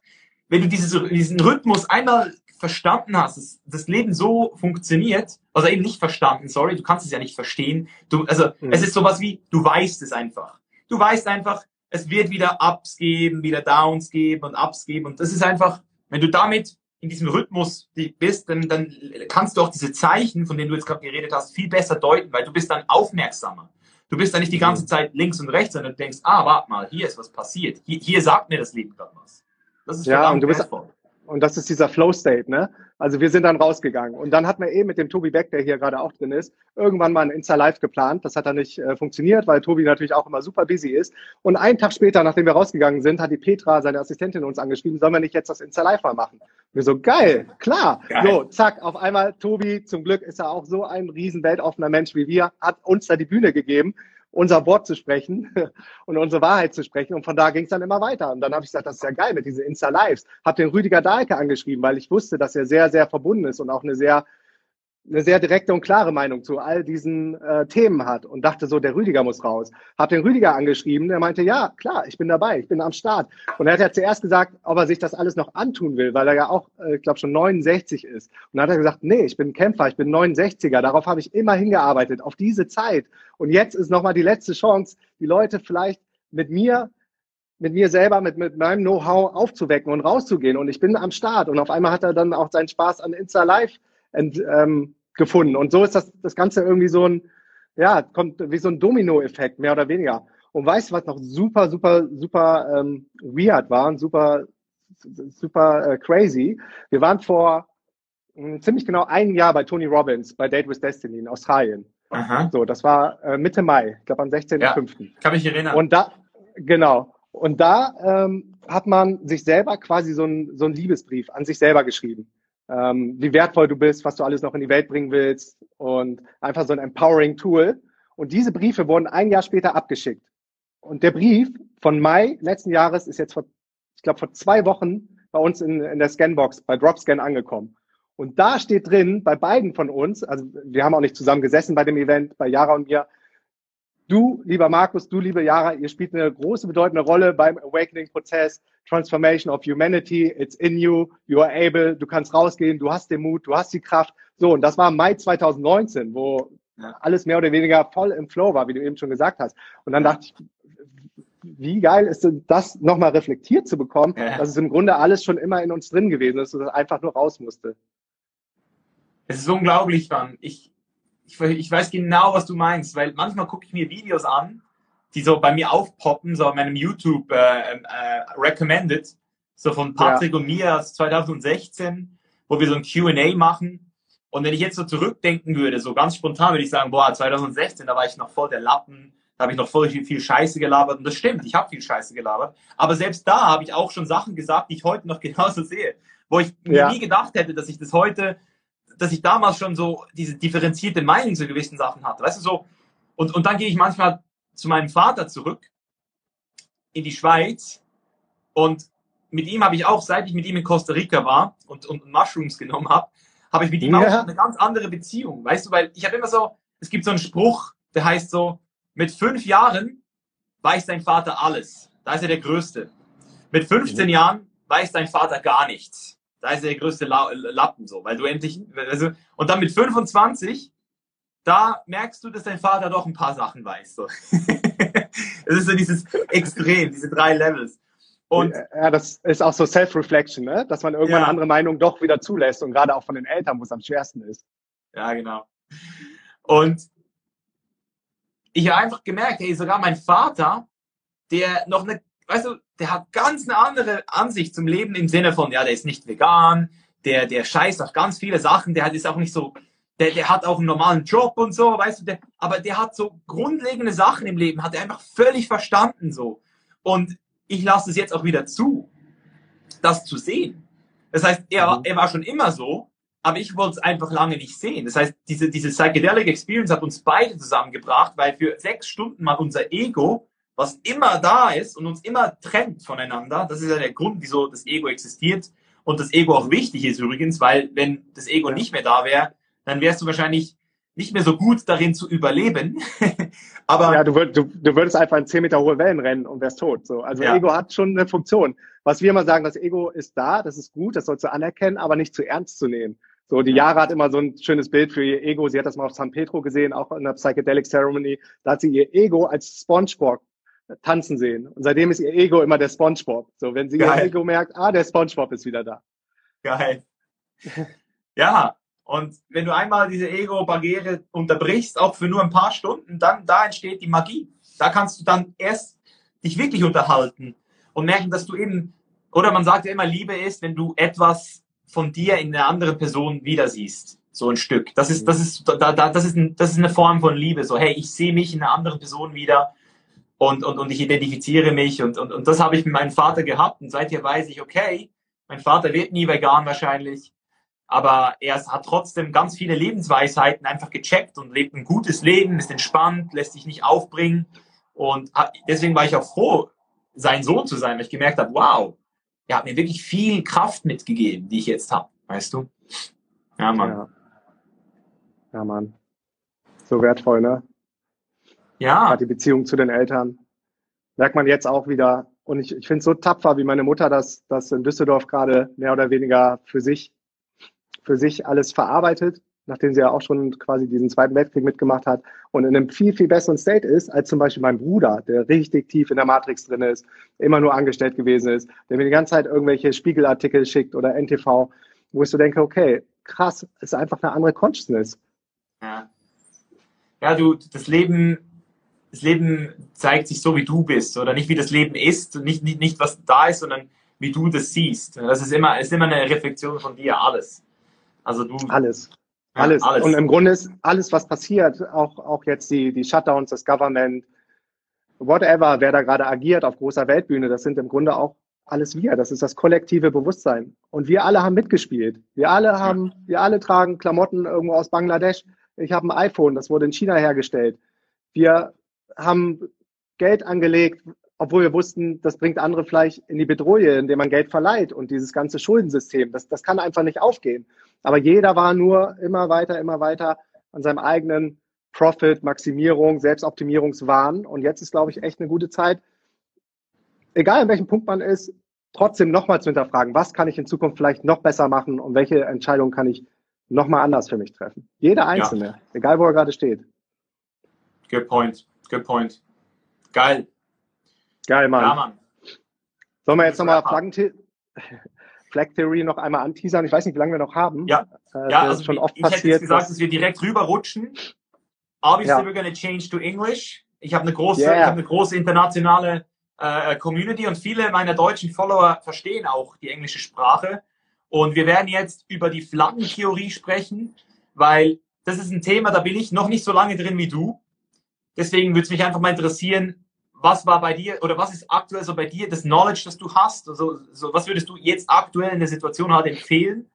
wenn du dieses, diesen Rhythmus einmal verstanden hast, dass das Leben so funktioniert, also eben nicht verstanden, sorry, du kannst es ja nicht verstehen. Du, also mhm. es ist sowas wie, du weißt es einfach. Du weißt einfach, es wird wieder Ups geben, wieder Downs geben und Ups geben. Und das ist einfach, wenn du damit in diesem Rhythmus bist, dann, dann kannst du auch diese Zeichen, von denen du jetzt gerade geredet hast, viel besser deuten, weil du bist dann aufmerksamer. Du bist dann nicht die ganze mhm. Zeit links und rechts, sondern du denkst, ah, warte mal, hier ist was passiert. Hier, hier sagt mir das Leben gerade was. Das ist ja, und du bist. Und das ist dieser Flow-State, ne? Also wir sind dann rausgegangen. Und dann hat man eben mit dem Tobi Beck, der hier gerade auch drin ist, irgendwann mal ein Insta-Live geplant. Das hat dann nicht äh, funktioniert, weil Tobi natürlich auch immer super busy ist. Und einen Tag später, nachdem wir rausgegangen sind, hat die Petra, seine Assistentin, uns angeschrieben, sollen wir nicht jetzt das Insta-Live mal machen? wir so, geil, klar. Geil. So, zack, auf einmal, Tobi, zum Glück ist er auch so ein riesen weltoffener Mensch wie wir, hat uns da die Bühne gegeben unser Wort zu sprechen und unsere Wahrheit zu sprechen. Und von da ging es dann immer weiter. Und dann habe ich gesagt, das ist ja geil mit diesen Insta-Lives. Habe den Rüdiger Dahlke angeschrieben, weil ich wusste, dass er sehr, sehr verbunden ist und auch eine sehr eine sehr direkte und klare Meinung zu all diesen äh, Themen hat und dachte so, der Rüdiger muss raus. Hab den Rüdiger angeschrieben, der meinte, ja, klar, ich bin dabei, ich bin am Start. Und er hat ja zuerst gesagt, ob er sich das alles noch antun will, weil er ja auch, äh, ich glaube, schon 69 ist. Und dann hat er gesagt, nee, ich bin Kämpfer, ich bin 69er, darauf habe ich immer hingearbeitet, auf diese Zeit. Und jetzt ist nochmal die letzte Chance, die Leute vielleicht mit mir mit mir selber, mit, mit meinem Know-how aufzuwecken und rauszugehen. Und ich bin am Start. Und auf einmal hat er dann auch seinen Spaß an Insta Live ent, ähm, gefunden. Und so ist das, das Ganze irgendwie so ein, ja, kommt wie so ein Domino-Effekt, mehr oder weniger. Und weißt du, was noch super, super, super ähm, weird war und super, super äh, crazy? Wir waren vor mh, hm, ziemlich genau ein Jahr bei Tony Robbins bei Date with Destiny in Australien. Aha. So, das war äh, Mitte Mai, ich glaube am 16.05. Ja, kann mich erinnern. Und da, genau. Und da ähm, hat man sich selber quasi so ein, so ein Liebesbrief an sich selber geschrieben ähm, wie wertvoll du bist, was du alles noch in die Welt bringen willst und einfach so ein empowering Tool. Und diese Briefe wurden ein Jahr später abgeschickt. Und der Brief von Mai letzten Jahres ist jetzt vor, ich glaube, vor zwei Wochen bei uns in, in der Scanbox bei DropScan angekommen. Und da steht drin, bei beiden von uns, also wir haben auch nicht zusammen gesessen bei dem Event, bei Jara und mir, Du, lieber Markus, du, liebe Jara, ihr spielt eine große, bedeutende Rolle beim Awakening-Prozess, Transformation of Humanity, it's in you, you are able, du kannst rausgehen, du hast den Mut, du hast die Kraft. So, und das war Mai 2019, wo alles mehr oder weniger voll im Flow war, wie du eben schon gesagt hast. Und dann dachte ich, wie geil ist denn das nochmal reflektiert zu bekommen, ja. dass es im Grunde alles schon immer in uns drin gewesen ist und es einfach nur raus musste. Es ist unglaublich, Mann. Ich, ich, ich weiß genau, was du meinst, weil manchmal gucke ich mir Videos an, die so bei mir aufpoppen, so auf meinem YouTube äh, äh, Recommended, so von Patrick ja. und mir aus 2016, wo wir so ein Q&A machen. Und wenn ich jetzt so zurückdenken würde, so ganz spontan würde ich sagen, boah, 2016, da war ich noch voll der Lappen, da habe ich noch voll viel, viel Scheiße gelabert. Und das stimmt, ich habe viel Scheiße gelabert. Aber selbst da habe ich auch schon Sachen gesagt, die ich heute noch genauso sehe. Wo ich ja. mir nie gedacht hätte, dass ich das heute dass ich damals schon so diese differenzierte Meinung zu gewissen Sachen hatte. Weißt du, so, und, und dann gehe ich manchmal zu meinem Vater zurück in die Schweiz und mit ihm habe ich auch, seit ich mit ihm in Costa Rica war und, und Mushrooms genommen habe, habe ich mit ihm ja. auch eine ganz andere Beziehung. Weißt du, weil ich habe immer so, es gibt so einen Spruch, der heißt so, mit fünf Jahren weiß dein Vater alles. Da ist er der Größte. Mit 15 mhm. Jahren weiß dein Vater gar nichts. Da ist der größte Lappen so, weil du endlich, also, und dann mit 25, da merkst du, dass dein Vater doch ein paar Sachen weiß. So. Es ist so dieses Extrem, diese drei Levels. Und ja, das ist auch so Self-Reflection, ne? dass man irgendwann ja. andere Meinungen doch wieder zulässt und gerade auch von den Eltern, wo es am schwersten ist. Ja, genau. Und ich habe einfach gemerkt, hey, sogar mein Vater, der noch eine weißt du, der hat ganz eine andere Ansicht zum Leben im Sinne von, ja, der ist nicht vegan, der, der scheißt auf ganz viele Sachen, der hat ist auch nicht so, der, der hat auch einen normalen Job und so, weißt du, der, aber der hat so grundlegende Sachen im Leben, hat er einfach völlig verstanden so. Und ich lasse es jetzt auch wieder zu, das zu sehen. Das heißt, er, mhm. er war schon immer so, aber ich wollte es einfach lange nicht sehen. Das heißt, diese, diese Psychedelic Experience hat uns beide zusammengebracht, weil für sechs Stunden mal unser Ego was immer da ist und uns immer trennt voneinander. Das ist ja der Grund, wieso das Ego existiert und das Ego auch wichtig ist übrigens, weil wenn das Ego nicht mehr da wäre, dann wärst du wahrscheinlich nicht mehr so gut darin zu überleben. Aber ja, du, würd, du, du würdest einfach in 10 Meter hohe Wellen rennen und wärst tot. So. Also ja. Ego hat schon eine Funktion. Was wir immer sagen, das Ego ist da, das ist gut, das sollst du anerkennen, aber nicht zu ernst zu nehmen. So, die Jahre hat immer so ein schönes Bild für ihr Ego. Sie hat das mal auf San Pedro gesehen, auch in der Psychedelic Ceremony. Da hat sie ihr Ego als Spongebob tanzen sehen. Und seitdem ist ihr Ego immer der Spongebob. So, wenn sie Geil. ihr Ego merkt, ah, der Spongebob ist wieder da. Geil. Ja, und wenn du einmal diese Ego-Barriere unterbrichst, auch für nur ein paar Stunden, dann da entsteht die Magie. Da kannst du dann erst dich wirklich unterhalten und merken, dass du eben, oder man sagt ja immer, Liebe ist, wenn du etwas von dir in einer anderen Person wieder siehst. So ein Stück. Das ist, das ist, da, da, das ist, ein, das ist eine Form von Liebe. So, hey, ich sehe mich in einer anderen Person wieder und, und, und ich identifiziere mich und, und, und das habe ich mit meinem Vater gehabt und seither weiß ich, okay, mein Vater wird nie vegan wahrscheinlich, aber er hat trotzdem ganz viele Lebensweisheiten einfach gecheckt und lebt ein gutes Leben, ist entspannt, lässt sich nicht aufbringen und deswegen war ich auch froh, sein Sohn zu sein, weil ich gemerkt habe, wow, er hat mir wirklich viel Kraft mitgegeben, die ich jetzt habe, weißt du? Ja, Mann. Ja, ja Mann. So wertvoll, ne? Ja. Hat die Beziehung zu den Eltern. Merkt man jetzt auch wieder. Und ich, ich finde es so tapfer, wie meine Mutter das, das in Düsseldorf gerade mehr oder weniger für sich, für sich alles verarbeitet, nachdem sie ja auch schon quasi diesen Zweiten Weltkrieg mitgemacht hat und in einem viel, viel besseren State ist, als zum Beispiel mein Bruder, der richtig tief in der Matrix drin ist, immer nur angestellt gewesen ist, der mir die ganze Zeit irgendwelche Spiegelartikel schickt oder NTV, wo ich so denke, okay, krass, ist einfach eine andere Consciousness. Ja. Ja, du, das Leben das Leben zeigt sich so, wie du bist, oder nicht wie das Leben ist, nicht, nicht, nicht was da ist, sondern wie du das siehst. Das ist immer, ist immer eine Reflexion von dir, alles. Also du. Alles. Ja, alles. alles. Und im Grunde ist alles, was passiert, auch, auch jetzt die, die Shutdowns, das Government, whatever, wer da gerade agiert auf großer Weltbühne, das sind im Grunde auch alles wir. Das ist das kollektive Bewusstsein. Und wir alle haben mitgespielt. Wir alle haben, wir alle tragen Klamotten irgendwo aus Bangladesch. Ich habe ein iPhone, das wurde in China hergestellt. Wir haben Geld angelegt, obwohl wir wussten, das bringt andere vielleicht in die Bedrohung, indem man Geld verleiht und dieses ganze Schuldensystem, das, das kann einfach nicht aufgehen. Aber jeder war nur immer weiter, immer weiter an seinem eigenen Profit, Maximierung, Selbstoptimierungswahn. Und jetzt ist, glaube ich, echt eine gute Zeit, egal in welchem Punkt man ist, trotzdem nochmal zu hinterfragen, was kann ich in Zukunft vielleicht noch besser machen und welche Entscheidungen kann ich nochmal anders für mich treffen. Jeder Einzelne, ja. egal wo er gerade steht. Good point. Good point. Geil. Geil, Mann. Ja, Mann. Sollen wir jetzt nochmal Flag Theory noch einmal anteasern? Ich weiß nicht, wie lange wir noch haben. Ja, äh, ja also schon oft ich passiert, hätte jetzt gesagt, dass wir direkt rüberrutschen. Obviously, ja. we're gonna change to English. Ich habe eine große, yeah. ich habe eine große internationale äh, Community und viele meiner deutschen Follower verstehen auch die englische Sprache. Und wir werden jetzt über die Flaggentheorie sprechen, weil das ist ein Thema, da bin ich noch nicht so lange drin wie du. Deswegen würde es mich einfach mal interessieren, was war bei dir oder was ist aktuell so bei dir das Knowledge, das du hast? Also, so, was würdest du jetzt aktuell in der Situation halt empfehlen?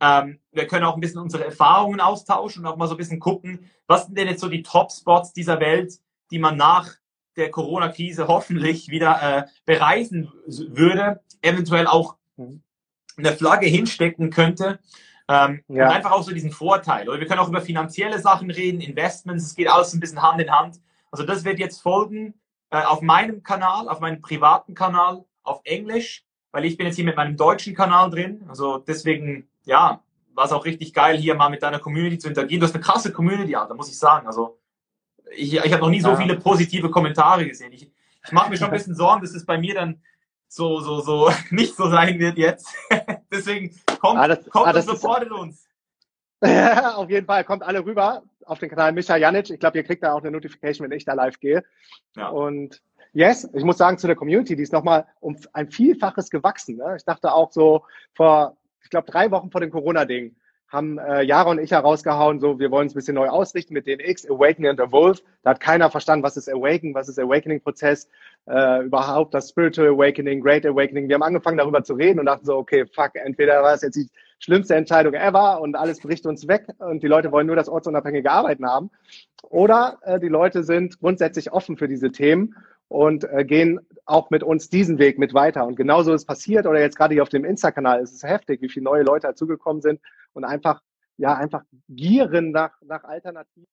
Ähm, wir können auch ein bisschen unsere Erfahrungen austauschen und auch mal so ein bisschen gucken, was sind denn jetzt so die Top-Spots dieser Welt, die man nach der Corona-Krise hoffentlich wieder äh, bereisen würde, eventuell auch mhm. eine Flagge hinstecken könnte ähm, ja. Und einfach auch so diesen Vorteil. Oder wir können auch über finanzielle Sachen reden, Investments, es geht alles ein bisschen Hand in Hand. Also das wird jetzt folgen äh, auf meinem Kanal, auf meinem privaten Kanal, auf Englisch, weil ich bin jetzt hier mit meinem deutschen Kanal drin. Also deswegen, ja, war es auch richtig geil, hier mal mit deiner Community zu interagieren. Du hast eine krasse Community, Alter, muss ich sagen. Also ich, ich habe noch nie so viele positive Kommentare gesehen. Ich, ich mache mir schon ein bisschen Sorgen, dass es bei mir dann so, so, so nicht so sein wird jetzt. Deswegen kommt, ah, das, kommt ah, und supportet uns. auf jeden Fall, kommt alle rüber auf den Kanal Micha Janic. Ich glaube, ihr kriegt da auch eine Notification, wenn ich da live gehe. Ja. Und yes, ich muss sagen, zu der Community, die ist nochmal um ein Vielfaches gewachsen. Ne? Ich dachte auch so vor, ich glaube, drei Wochen vor dem Corona-Ding, haben äh, Jara und ich herausgehauen, so wir wollen es ein bisschen neu ausrichten mit DNX, Awakening and Evolve. Da hat keiner verstanden, was ist Awakening, was ist Awakening-Prozess, äh, überhaupt das Spiritual Awakening, Great Awakening. Wir haben angefangen darüber zu reden und dachten so, okay, fuck, entweder war es jetzt die schlimmste Entscheidung ever und alles bricht uns weg und die Leute wollen nur das ortsunabhängige Arbeiten haben. Oder äh, die Leute sind grundsätzlich offen für diese Themen und äh, gehen auch mit uns diesen Weg mit weiter. Und genauso ist passiert oder jetzt gerade hier auf dem Insta-Kanal ist es heftig, wie viele neue Leute dazugekommen sind und einfach ja, einfach gieren nach, nach Alternativen.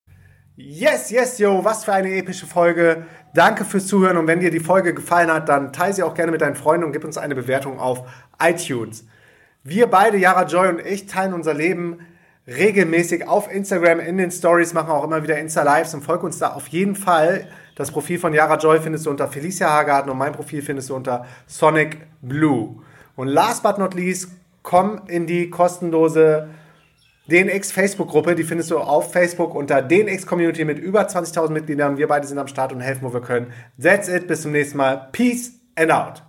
Yes, yes, yo, was für eine epische Folge. Danke fürs Zuhören und wenn dir die Folge gefallen hat, dann teile sie auch gerne mit deinen Freunden und gib uns eine Bewertung auf iTunes. Wir beide, Yara Joy und ich, teilen unser Leben regelmäßig auf Instagram in den Stories, machen auch immer wieder Insta-Lives und folg uns da auf jeden Fall. Das Profil von Yara Joy findest du unter Felicia Hagarten und mein Profil findest du unter Sonic Blue. Und last but not least, komm in die kostenlose DNX Facebook-Gruppe. Die findest du auf Facebook unter DNX Community mit über 20.000 Mitgliedern. Wir beide sind am Start und helfen, wo wir können. That's it. Bis zum nächsten Mal. Peace and out.